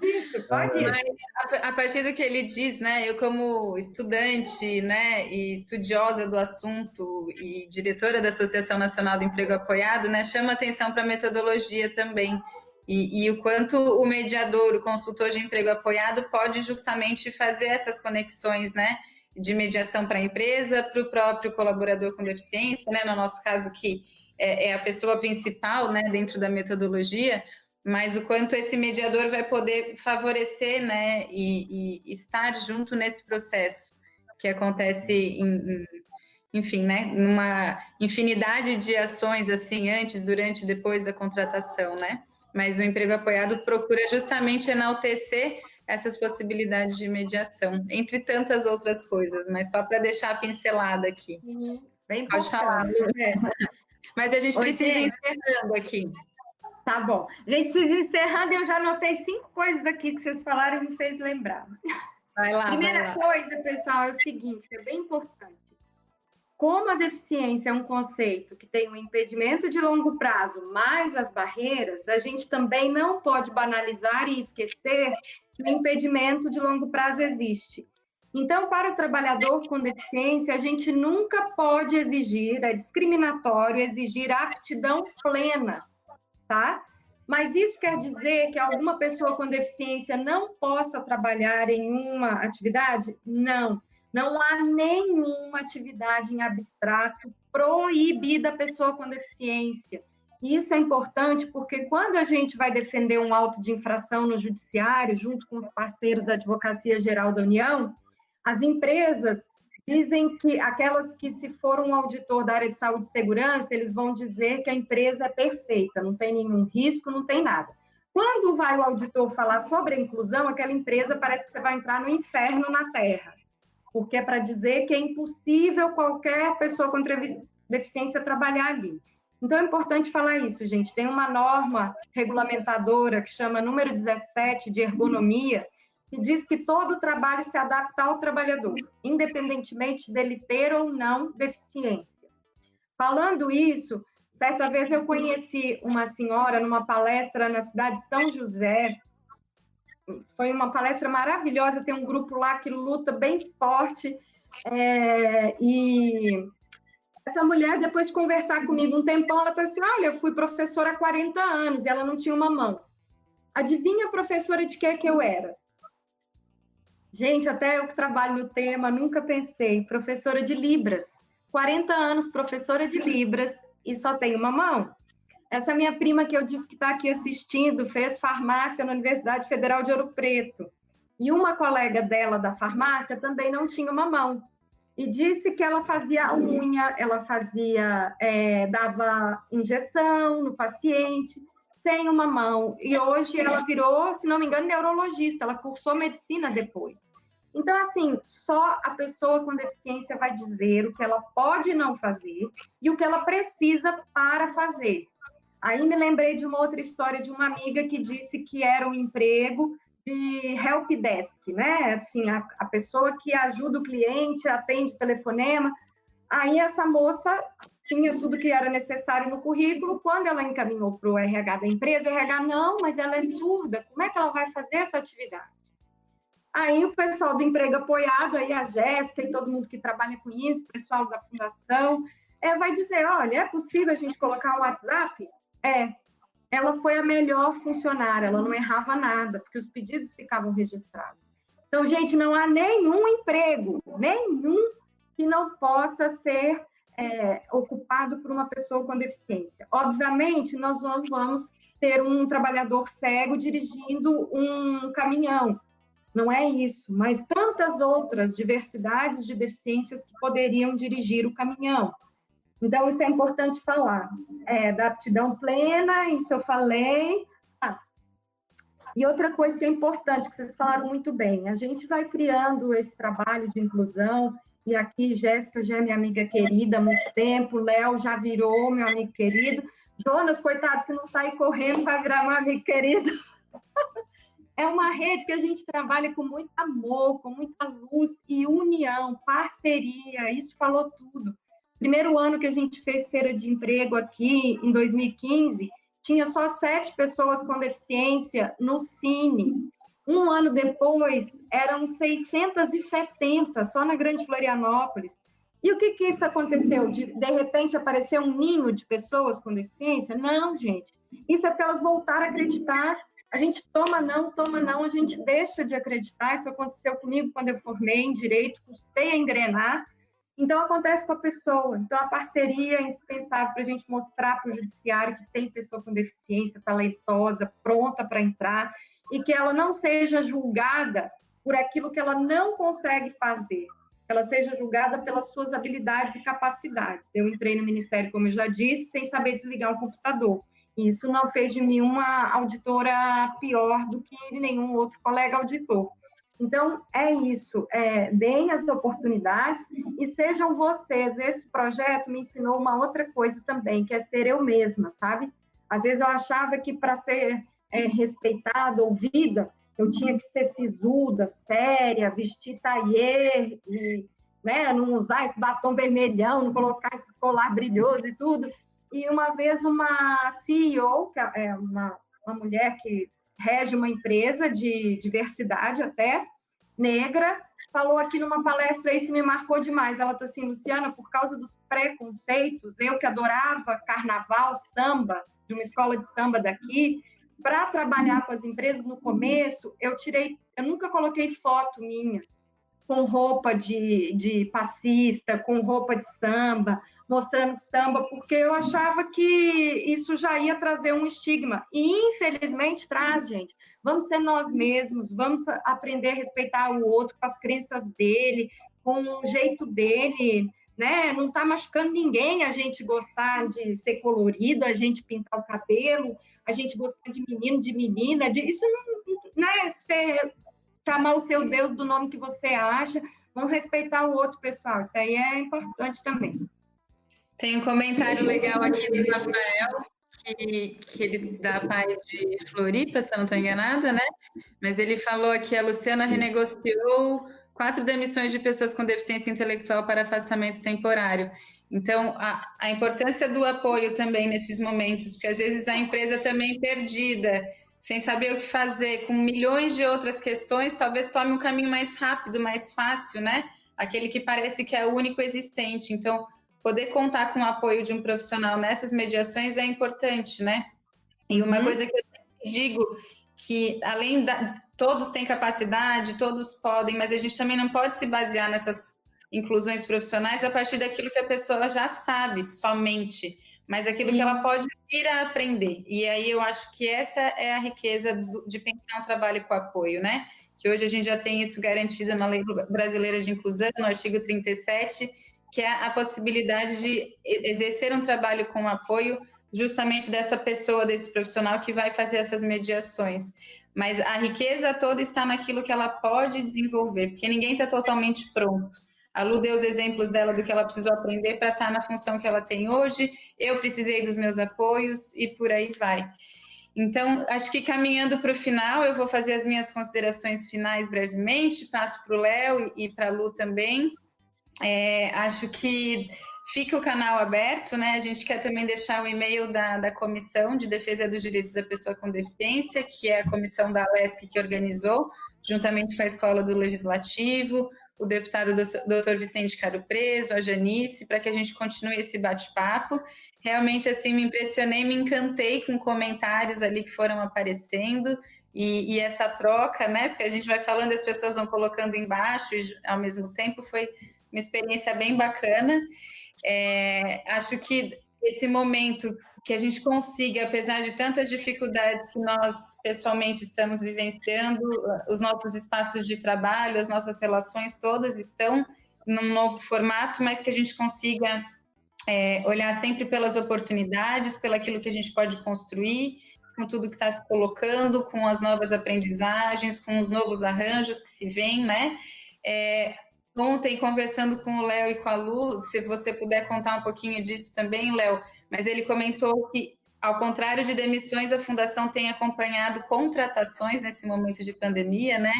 Isso, pode. Mas a, a, partir do que ele diz, né? Eu, como estudante, né, e estudiosa do assunto e diretora da Associação Nacional do Emprego Apoiado, né, chama atenção para a metodologia também. E, e, o quanto o mediador, o consultor de emprego apoiado, pode justamente fazer essas conexões, né? De mediação para a empresa, para o próprio colaborador com deficiência, né? No nosso caso, que é, é, a pessoa principal, né, dentro da metodologia, mas o quanto esse mediador vai poder favorecer, né, e, e estar junto nesse processo que acontece em, em, enfim, né, numa infinidade de ações assim antes, durante, depois da contratação, né? Mas o emprego apoiado procura justamente enaltecer essas possibilidades de mediação, entre tantas outras coisas, mas só para deixar a pincelada aqui. Uhum. Bem Pode falar. Né? Mas a gente Oi, precisa ir encerrando aqui. Tá bom. A gente precisa ir encerrando. Eu já anotei cinco coisas aqui que vocês falaram e me fez lembrar. Vai lá. Primeira vai lá. coisa, pessoal, é o seguinte, é bem importante. como a deficiência é um conceito que tem um impedimento de longo prazo mais as barreiras, a gente também não pode banalizar e esquecer que o impedimento de longo prazo existe. Então, para o trabalhador com deficiência, a gente nunca pode exigir, é discriminatório exigir aptidão plena, tá? Mas isso quer dizer que alguma pessoa com deficiência não possa trabalhar em uma atividade? Não. Não há nenhuma atividade em abstrato proibida a pessoa com deficiência. Isso é importante porque quando a gente vai defender um auto de infração no judiciário, junto com os parceiros da Advocacia Geral da União, as empresas dizem que aquelas que se for um auditor da área de saúde e segurança, eles vão dizer que a empresa é perfeita, não tem nenhum risco, não tem nada. Quando vai o auditor falar sobre a inclusão, aquela empresa parece que você vai entrar no inferno na Terra porque é para dizer que é impossível qualquer pessoa com deficiência trabalhar ali. Então é importante falar isso, gente. Tem uma norma regulamentadora que chama número 17 de ergonomia, que diz que todo trabalho se adapta ao trabalhador, independentemente dele ter ou não deficiência. Falando isso, certa vez eu conheci uma senhora numa palestra na cidade de São José, foi uma palestra maravilhosa. Tem um grupo lá que luta bem forte. É, e essa mulher, depois de conversar comigo um tempão, ela falou assim: Olha, eu fui professora há 40 anos e ela não tinha uma mão. Adivinha, professora, de que é que eu era? Gente, até eu que trabalho no tema, nunca pensei. Professora de Libras. 40 anos, professora de Libras e só tem uma mão. Essa minha prima que eu disse que está aqui assistindo fez farmácia na Universidade Federal de Ouro Preto. E uma colega dela da farmácia também não tinha uma mão. E disse que ela fazia unha, ela fazia, é, dava injeção no paciente sem uma mão. E hoje ela virou, se não me engano, neurologista, ela cursou medicina depois. Então, assim, só a pessoa com deficiência vai dizer o que ela pode não fazer e o que ela precisa para fazer. Aí me lembrei de uma outra história de uma amiga que disse que era um emprego de help desk, né? Assim, a, a pessoa que ajuda o cliente, atende telefonema. Aí essa moça tinha tudo que era necessário no currículo. Quando ela encaminhou para o RH da empresa, o RH, não, mas ela é surda, como é que ela vai fazer essa atividade? Aí o pessoal do emprego apoiado, aí a Jéssica e todo mundo que trabalha com isso, o pessoal da fundação, é, vai dizer, olha, é possível a gente colocar um WhatsApp? É, ela foi a melhor funcionária, ela não errava nada, porque os pedidos ficavam registrados. Então, gente, não há nenhum emprego, nenhum que não possa ser é, ocupado por uma pessoa com deficiência. Obviamente, nós não vamos ter um trabalhador cego dirigindo um caminhão, não é isso, mas tantas outras diversidades de deficiências que poderiam dirigir o caminhão. Então, isso é importante falar. É, da aptidão plena, isso eu falei. Ah, e outra coisa que é importante, que vocês falaram muito bem, a gente vai criando esse trabalho de inclusão, e aqui Jéssica já é minha amiga querida há muito tempo, Léo já virou meu amigo querido, Jonas, coitado, se não sair correndo, vai virar meu amigo querido. é uma rede que a gente trabalha com muito amor, com muita luz e união, parceria, isso falou tudo. Primeiro ano que a gente fez feira de emprego aqui, em 2015, tinha só sete pessoas com deficiência no Cine. Um ano depois, eram 670, só na Grande Florianópolis. E o que que isso aconteceu? De, de repente apareceu um ninho de pessoas com deficiência? Não, gente. Isso é porque elas voltaram a acreditar. A gente toma não, toma não, a gente deixa de acreditar. Isso aconteceu comigo quando eu formei em direito, custei a engrenar então, acontece com a pessoa. Então, a parceria é indispensável para a gente mostrar para o judiciário que tem pessoa com deficiência talentosa, pronta para entrar, e que ela não seja julgada por aquilo que ela não consegue fazer, que ela seja julgada pelas suas habilidades e capacidades. Eu entrei no Ministério, como eu já disse, sem saber desligar um computador. Isso não fez de mim uma auditora pior do que nenhum outro colega auditor. Então, é isso, é, deem as oportunidades e sejam vocês. Esse projeto me ensinou uma outra coisa também, que é ser eu mesma, sabe? Às vezes eu achava que para ser é, respeitada, ouvida, eu tinha que ser sisuda, séria, vestir tailleur e, né? Não usar esse batom vermelhão, não colocar esse colar brilhoso e tudo. E uma vez uma CEO, que é uma, uma mulher que rege uma empresa de diversidade até, negra, falou aqui numa palestra, isso me marcou demais. Ela está assim, Luciana, por causa dos preconceitos, eu que adorava carnaval, samba, de uma escola de samba daqui, para trabalhar com as empresas no começo, eu tirei, eu nunca coloquei foto minha com roupa de, de passista, com roupa de samba, mostrando samba, porque eu achava que isso já ia trazer um estigma. E infelizmente traz, gente. Vamos ser nós mesmos, vamos aprender a respeitar o outro com as crenças dele, com o jeito dele, né? Não está machucando ninguém a gente gostar de ser colorido, a gente pintar o cabelo, a gente gostar de menino, de menina, de isso não, né? Ser, chamar o seu Deus do nome que você acha, vamos respeitar o outro, pessoal. Isso aí é importante também. Tem um comentário legal aqui do Rafael, que, que ele dá pai de Floripa, se eu não estou enganada, né? Mas ele falou aqui, a Luciana renegociou quatro demissões de pessoas com deficiência intelectual para afastamento temporário. Então, a, a importância do apoio também nesses momentos, porque às vezes a empresa também perdida, sem saber o que fazer, com milhões de outras questões, talvez tome um caminho mais rápido, mais fácil, né? Aquele que parece que é o único existente. Então, poder contar com o apoio de um profissional nessas mediações é importante, né? E uma uhum. coisa que eu digo que além da todos têm capacidade, todos podem, mas a gente também não pode se basear nessas inclusões profissionais a partir daquilo que a pessoa já sabe somente, mas aquilo que ela pode vir a aprender. E aí eu acho que essa é a riqueza do, de pensar um trabalho com apoio, né? Que hoje a gente já tem isso garantido na Lei Brasileira de Inclusão, no artigo 37, que é a possibilidade de exercer um trabalho com apoio justamente dessa pessoa, desse profissional que vai fazer essas mediações. Mas a riqueza toda está naquilo que ela pode desenvolver, porque ninguém está totalmente pronto. A Lu deu os exemplos dela do que ela precisou aprender para estar tá na função que ela tem hoje, eu precisei dos meus apoios e por aí vai. Então, acho que caminhando para o final, eu vou fazer as minhas considerações finais brevemente, passo para o Léo e para a Lu também. É, acho que fica o canal aberto, né? A gente quer também deixar o e-mail da, da Comissão de Defesa dos Direitos da Pessoa com Deficiência, que é a comissão da Alesc que organizou, juntamente com a Escola do Legislativo, o deputado doutor Vicente Caro Preso, a Janice, para que a gente continue esse bate-papo. Realmente, assim, me impressionei, me encantei com comentários ali que foram aparecendo e, e essa troca, né? Porque a gente vai falando, as pessoas vão colocando embaixo e, ao mesmo tempo foi uma experiência bem bacana. É, acho que esse momento que a gente consiga, apesar de tantas dificuldades que nós pessoalmente estamos vivenciando, os nossos espaços de trabalho, as nossas relações todas estão num novo formato, mas que a gente consiga é, olhar sempre pelas oportunidades, pelo aquilo que a gente pode construir, com tudo que está se colocando, com as novas aprendizagens, com os novos arranjos que se vêm, né? É, ontem conversando com o Léo e com a Lu, se você puder contar um pouquinho disso também, Léo, mas ele comentou que, ao contrário de demissões, a Fundação tem acompanhado contratações nesse momento de pandemia, né,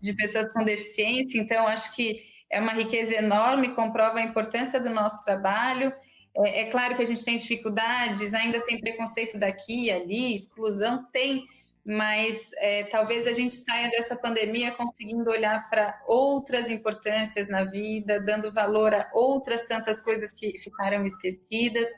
de pessoas com deficiência, então acho que é uma riqueza enorme, comprova a importância do nosso trabalho. É, é claro que a gente tem dificuldades, ainda tem preconceito daqui ali, exclusão, tem, mas é, talvez a gente saia dessa pandemia conseguindo olhar para outras importâncias na vida, dando valor a outras tantas coisas que ficaram esquecidas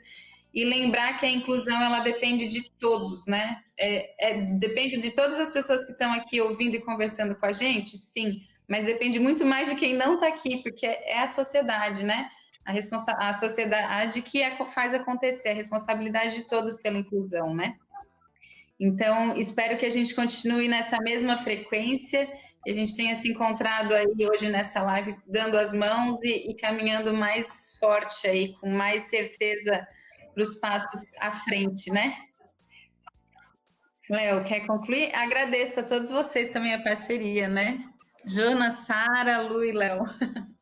e lembrar que a inclusão ela depende de todos, né? É, é, depende de todas as pessoas que estão aqui ouvindo e conversando com a gente, sim, mas depende muito mais de quem não está aqui, porque é a sociedade, né? A, responsa a sociedade que é, faz acontecer, a responsabilidade de todos pela inclusão, né? Então, espero que a gente continue nessa mesma frequência, que a gente tenha se encontrado aí hoje nessa live, dando as mãos e, e caminhando mais forte aí, com mais certeza para os passos à frente, né? Léo, quer concluir? Agradeço a todos vocês também a parceria, né? Jonas, Sara, Lu e Léo.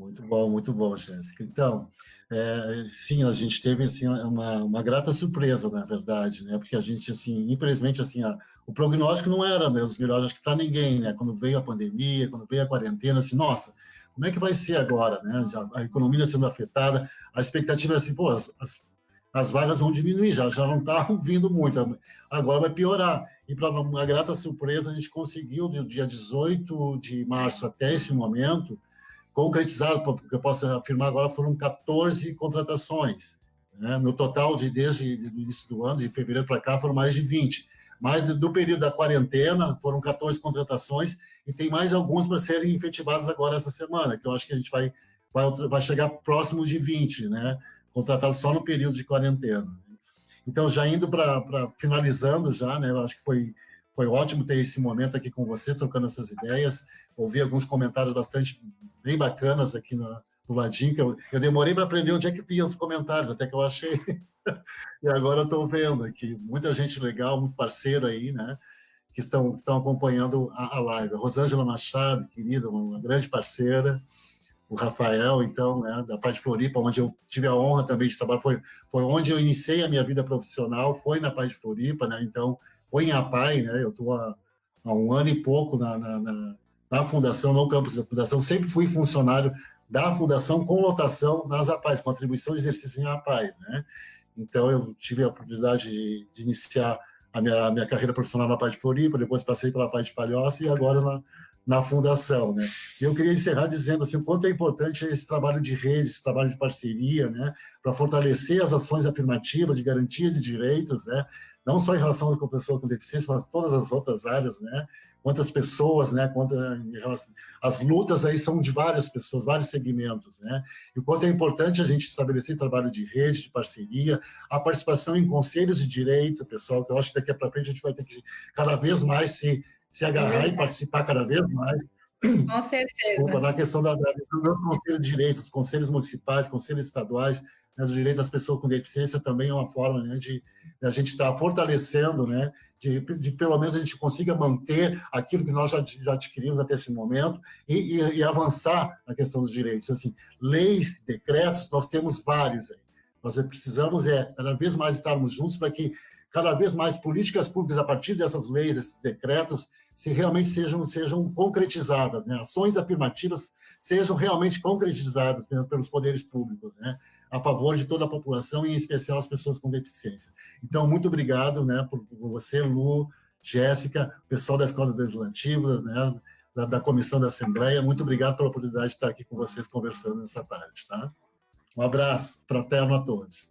Muito bom, muito bom, Jéssica. Então, é, sim, a gente teve assim uma, uma grata surpresa, na verdade, né? Porque a gente, assim, infelizmente, assim, a, o prognóstico não era dos melhores, acho que para ninguém, né? Quando veio a pandemia, quando veio a quarentena, assim, nossa, como é que vai ser agora, né? A economia sendo afetada, a expectativa era assim, pô, as, as, as vagas vão diminuir, já, já não estavam vindo muito, agora vai piorar. E para uma grata surpresa, a gente conseguiu, do dia 18 de março até esse momento, concretizado, porque eu posso afirmar agora, foram 14 contratações. Né? No total, de desde o início do ano, de fevereiro para cá, foram mais de 20. Mas do período da quarentena, foram 14 contratações e tem mais alguns para serem efetivados agora essa semana, que eu acho que a gente vai, vai, vai chegar próximo de 20, né? contratados só no período de quarentena. Então, já indo para finalizando já, né? Eu acho que foi foi ótimo ter esse momento aqui com você, trocando essas ideias. Ouvi alguns comentários bastante bem bacanas aqui no, no ladinho, que eu, eu demorei para aprender onde é que vinha os comentários, até que eu achei. e agora estou vendo aqui. Muita gente legal, muito parceiro aí, né? Que estão, que estão acompanhando a, a live. A Rosângela Machado, querida, uma grande parceira o Rafael, então, né, da Paz de Floripa, onde eu tive a honra também de trabalhar, foi, foi onde eu iniciei a minha vida profissional, foi na Paz de Floripa, né, então foi em APAI, né? Eu estou há, há, um ano e pouco na, na, na, na, fundação, no campus da fundação. Sempre fui funcionário da fundação com lotação nas APAIs, com atribuição de exercício em APAIs, né? Então, eu tive a oportunidade de, de iniciar a minha, a minha carreira profissional na Paz de Floripa, depois passei pela Paz de Palhoça e agora na, na fundação, né? E eu queria encerrar dizendo assim, o quanto é importante esse trabalho de rede, esse trabalho de parceria, né? Para fortalecer as ações afirmativas de garantia de direitos, né? Não só em relação à pessoa com deficiência, mas todas as outras áreas, né? Quantas pessoas, né? Quantas, as lutas aí são de várias pessoas, vários segmentos, né? E o quanto é importante a gente estabelecer trabalho de rede, de parceria, a participação em conselhos de direito, pessoal, que eu acho que daqui para frente a gente vai ter que cada vez mais se, se agarrar e participar cada vez mais. Com certeza. Desculpa, na questão da, da, do conselho de direito, os conselhos municipais, conselhos estaduais, né, dos direitos das pessoas com deficiência também é uma forma né, de, de, a gente estar tá fortalecendo, né, de, de, pelo menos a gente consiga manter aquilo que nós já, já adquirimos até esse momento e, e, e, avançar na questão dos direitos. Assim, leis, decretos, nós temos vários aí. Nós precisamos é cada vez mais estarmos juntos para que cada vez mais políticas públicas a partir dessas leis, desses decretos, se realmente sejam sejam concretizadas, né? Ações afirmativas sejam realmente concretizadas pelos poderes públicos, né? A favor de toda a população, e em especial as pessoas com deficiência. Então, muito obrigado né, por, você, Lu, Jéssica, pessoal da Escola Legislativa, né, da, da, Comissão da Assembleia, muito obrigado pela oportunidade de estar aqui com vocês conversando nessa tarde. Tá? Um abraço fraterno a todos.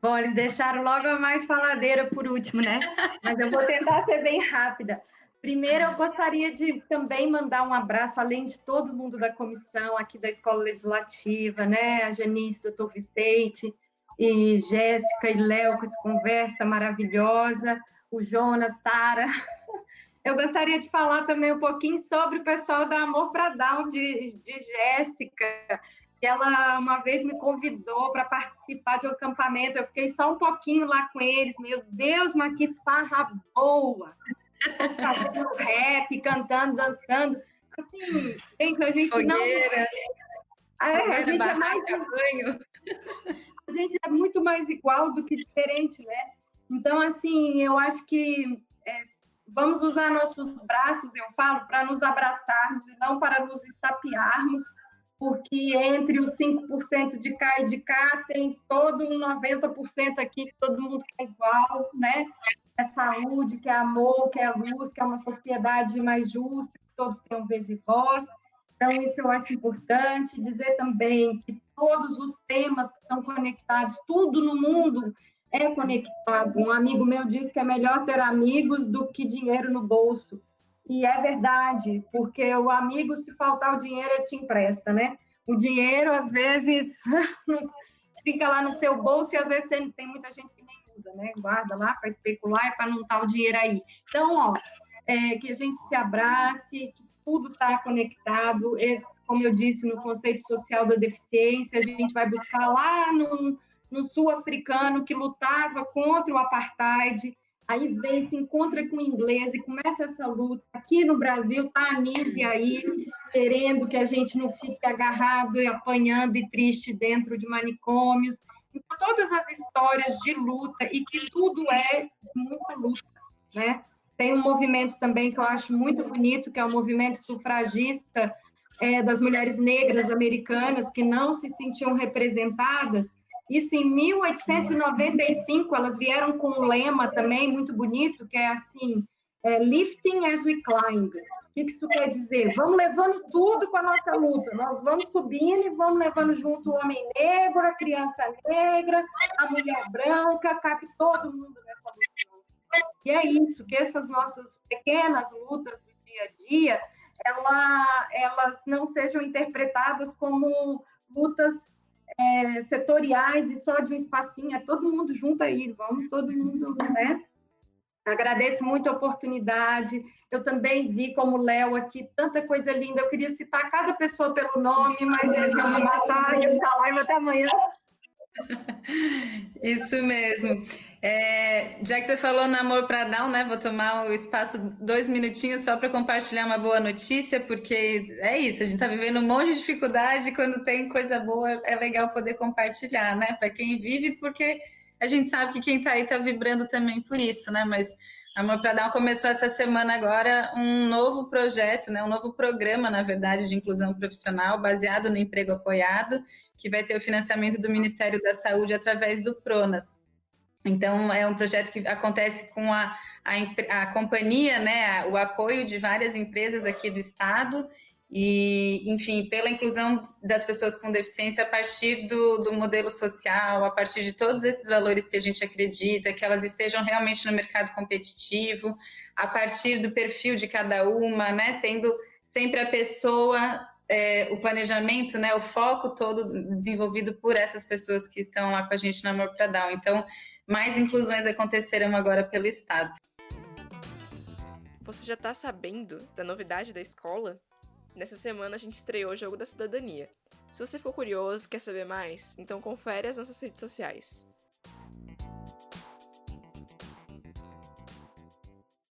Bom, eles deixaram logo a mais faladeira por último, né? Mas eu vou tentar ser bem rápida. Primeiro, eu gostaria de também mandar um abraço, além de todo mundo da comissão aqui da Escola Legislativa, né? A Janice, doutor Vicente, e Jéssica e Léo, com essa conversa maravilhosa, o Jonas, Sara. Eu gostaria de falar também um pouquinho sobre o pessoal da Amor para Down, de, de Jéssica, ela uma vez me convidou para participar de um acampamento. Eu fiquei só um pouquinho lá com eles. Meu Deus, mas que farra boa! Fazendo rap, cantando, dançando. Assim, gente, a gente Fogueira, não. É, a gente é mais. Banho. A gente é muito mais igual do que diferente, né? Então, assim, eu acho que é, vamos usar nossos braços, eu falo, para nos abraçarmos e não para nos estapearmos, porque entre os 5% de cá e de cá tem todo um 90% aqui todo mundo é igual, né? É saúde, que é amor, que é luz, que é uma sociedade mais justa, que todos tenham vez e voz. Então, isso eu acho importante. Dizer também que todos os temas estão conectados, tudo no mundo é conectado. Um amigo meu disse que é melhor ter amigos do que dinheiro no bolso. E é verdade, porque o amigo, se faltar o dinheiro, ele te empresta, né? O dinheiro, às vezes, fica lá no seu bolso e às vezes tem muita gente usa, né? Guarda lá para especular e para não estar o dinheiro aí. Então, ó, é, que a gente se abrace, que tudo está conectado. Esse, como eu disse, no conceito social da deficiência, a gente vai buscar lá no, no sul-africano que lutava contra o apartheid, aí vem, se encontra com o inglês e começa essa luta. Aqui no Brasil tá a Nívia aí, querendo que a gente não fique agarrado e apanhando e triste dentro de manicômios. Todas as histórias de luta e que tudo é muita luta, né? Tem um movimento também que eu acho muito bonito, que é o movimento sufragista é, das mulheres negras americanas que não se sentiam representadas. Isso em 1895, elas vieram com um lema também muito bonito, que é assim, é, lifting as we climb. O que isso quer dizer? Vamos levando tudo com a nossa luta. Nós vamos subindo e vamos levando junto o homem negro, a criança negra, a mulher branca, cabe todo mundo nessa luta. E é isso, que essas nossas pequenas lutas do dia a dia, ela, elas não sejam interpretadas como lutas é, setoriais e só de um espacinho, é todo mundo junto aí, vamos todo mundo, né? Agradeço muito a oportunidade. Eu também vi como Léo aqui, tanta coisa linda. Eu queria citar cada pessoa pelo nome, mas eles iam me matar, ia ficar live até amanhã. Isso mesmo. É, já que você falou namoro para Down, né? Vou tomar o espaço dois minutinhos só para compartilhar uma boa notícia, porque é isso, a gente está vivendo um monte de dificuldade, quando tem coisa boa é legal poder compartilhar, né? Para quem vive, porque a gente sabe que quem está aí está vibrando também por isso, né? Mas Amor para Down começou essa semana agora um novo projeto, né? um novo programa, na verdade, de inclusão profissional, baseado no emprego apoiado, que vai ter o financiamento do Ministério da Saúde através do PRONAS. Então, é um projeto que acontece com a, a, a companhia, né, o apoio de várias empresas aqui do estado e, enfim, pela inclusão das pessoas com deficiência a partir do, do, modelo social, a partir de todos esses valores que a gente acredita, que elas estejam realmente no mercado competitivo, a partir do perfil de cada uma, né, tendo sempre a pessoa, é, o planejamento, né, o foco todo desenvolvido por essas pessoas que estão lá com a gente no Amor para Down. Então, mais inclusões acontecerão agora pelo Estado. Você já está sabendo da novidade da escola? Nessa semana a gente estreou o Jogo da Cidadania. Se você ficou curioso, quer saber mais, então confere as nossas redes sociais.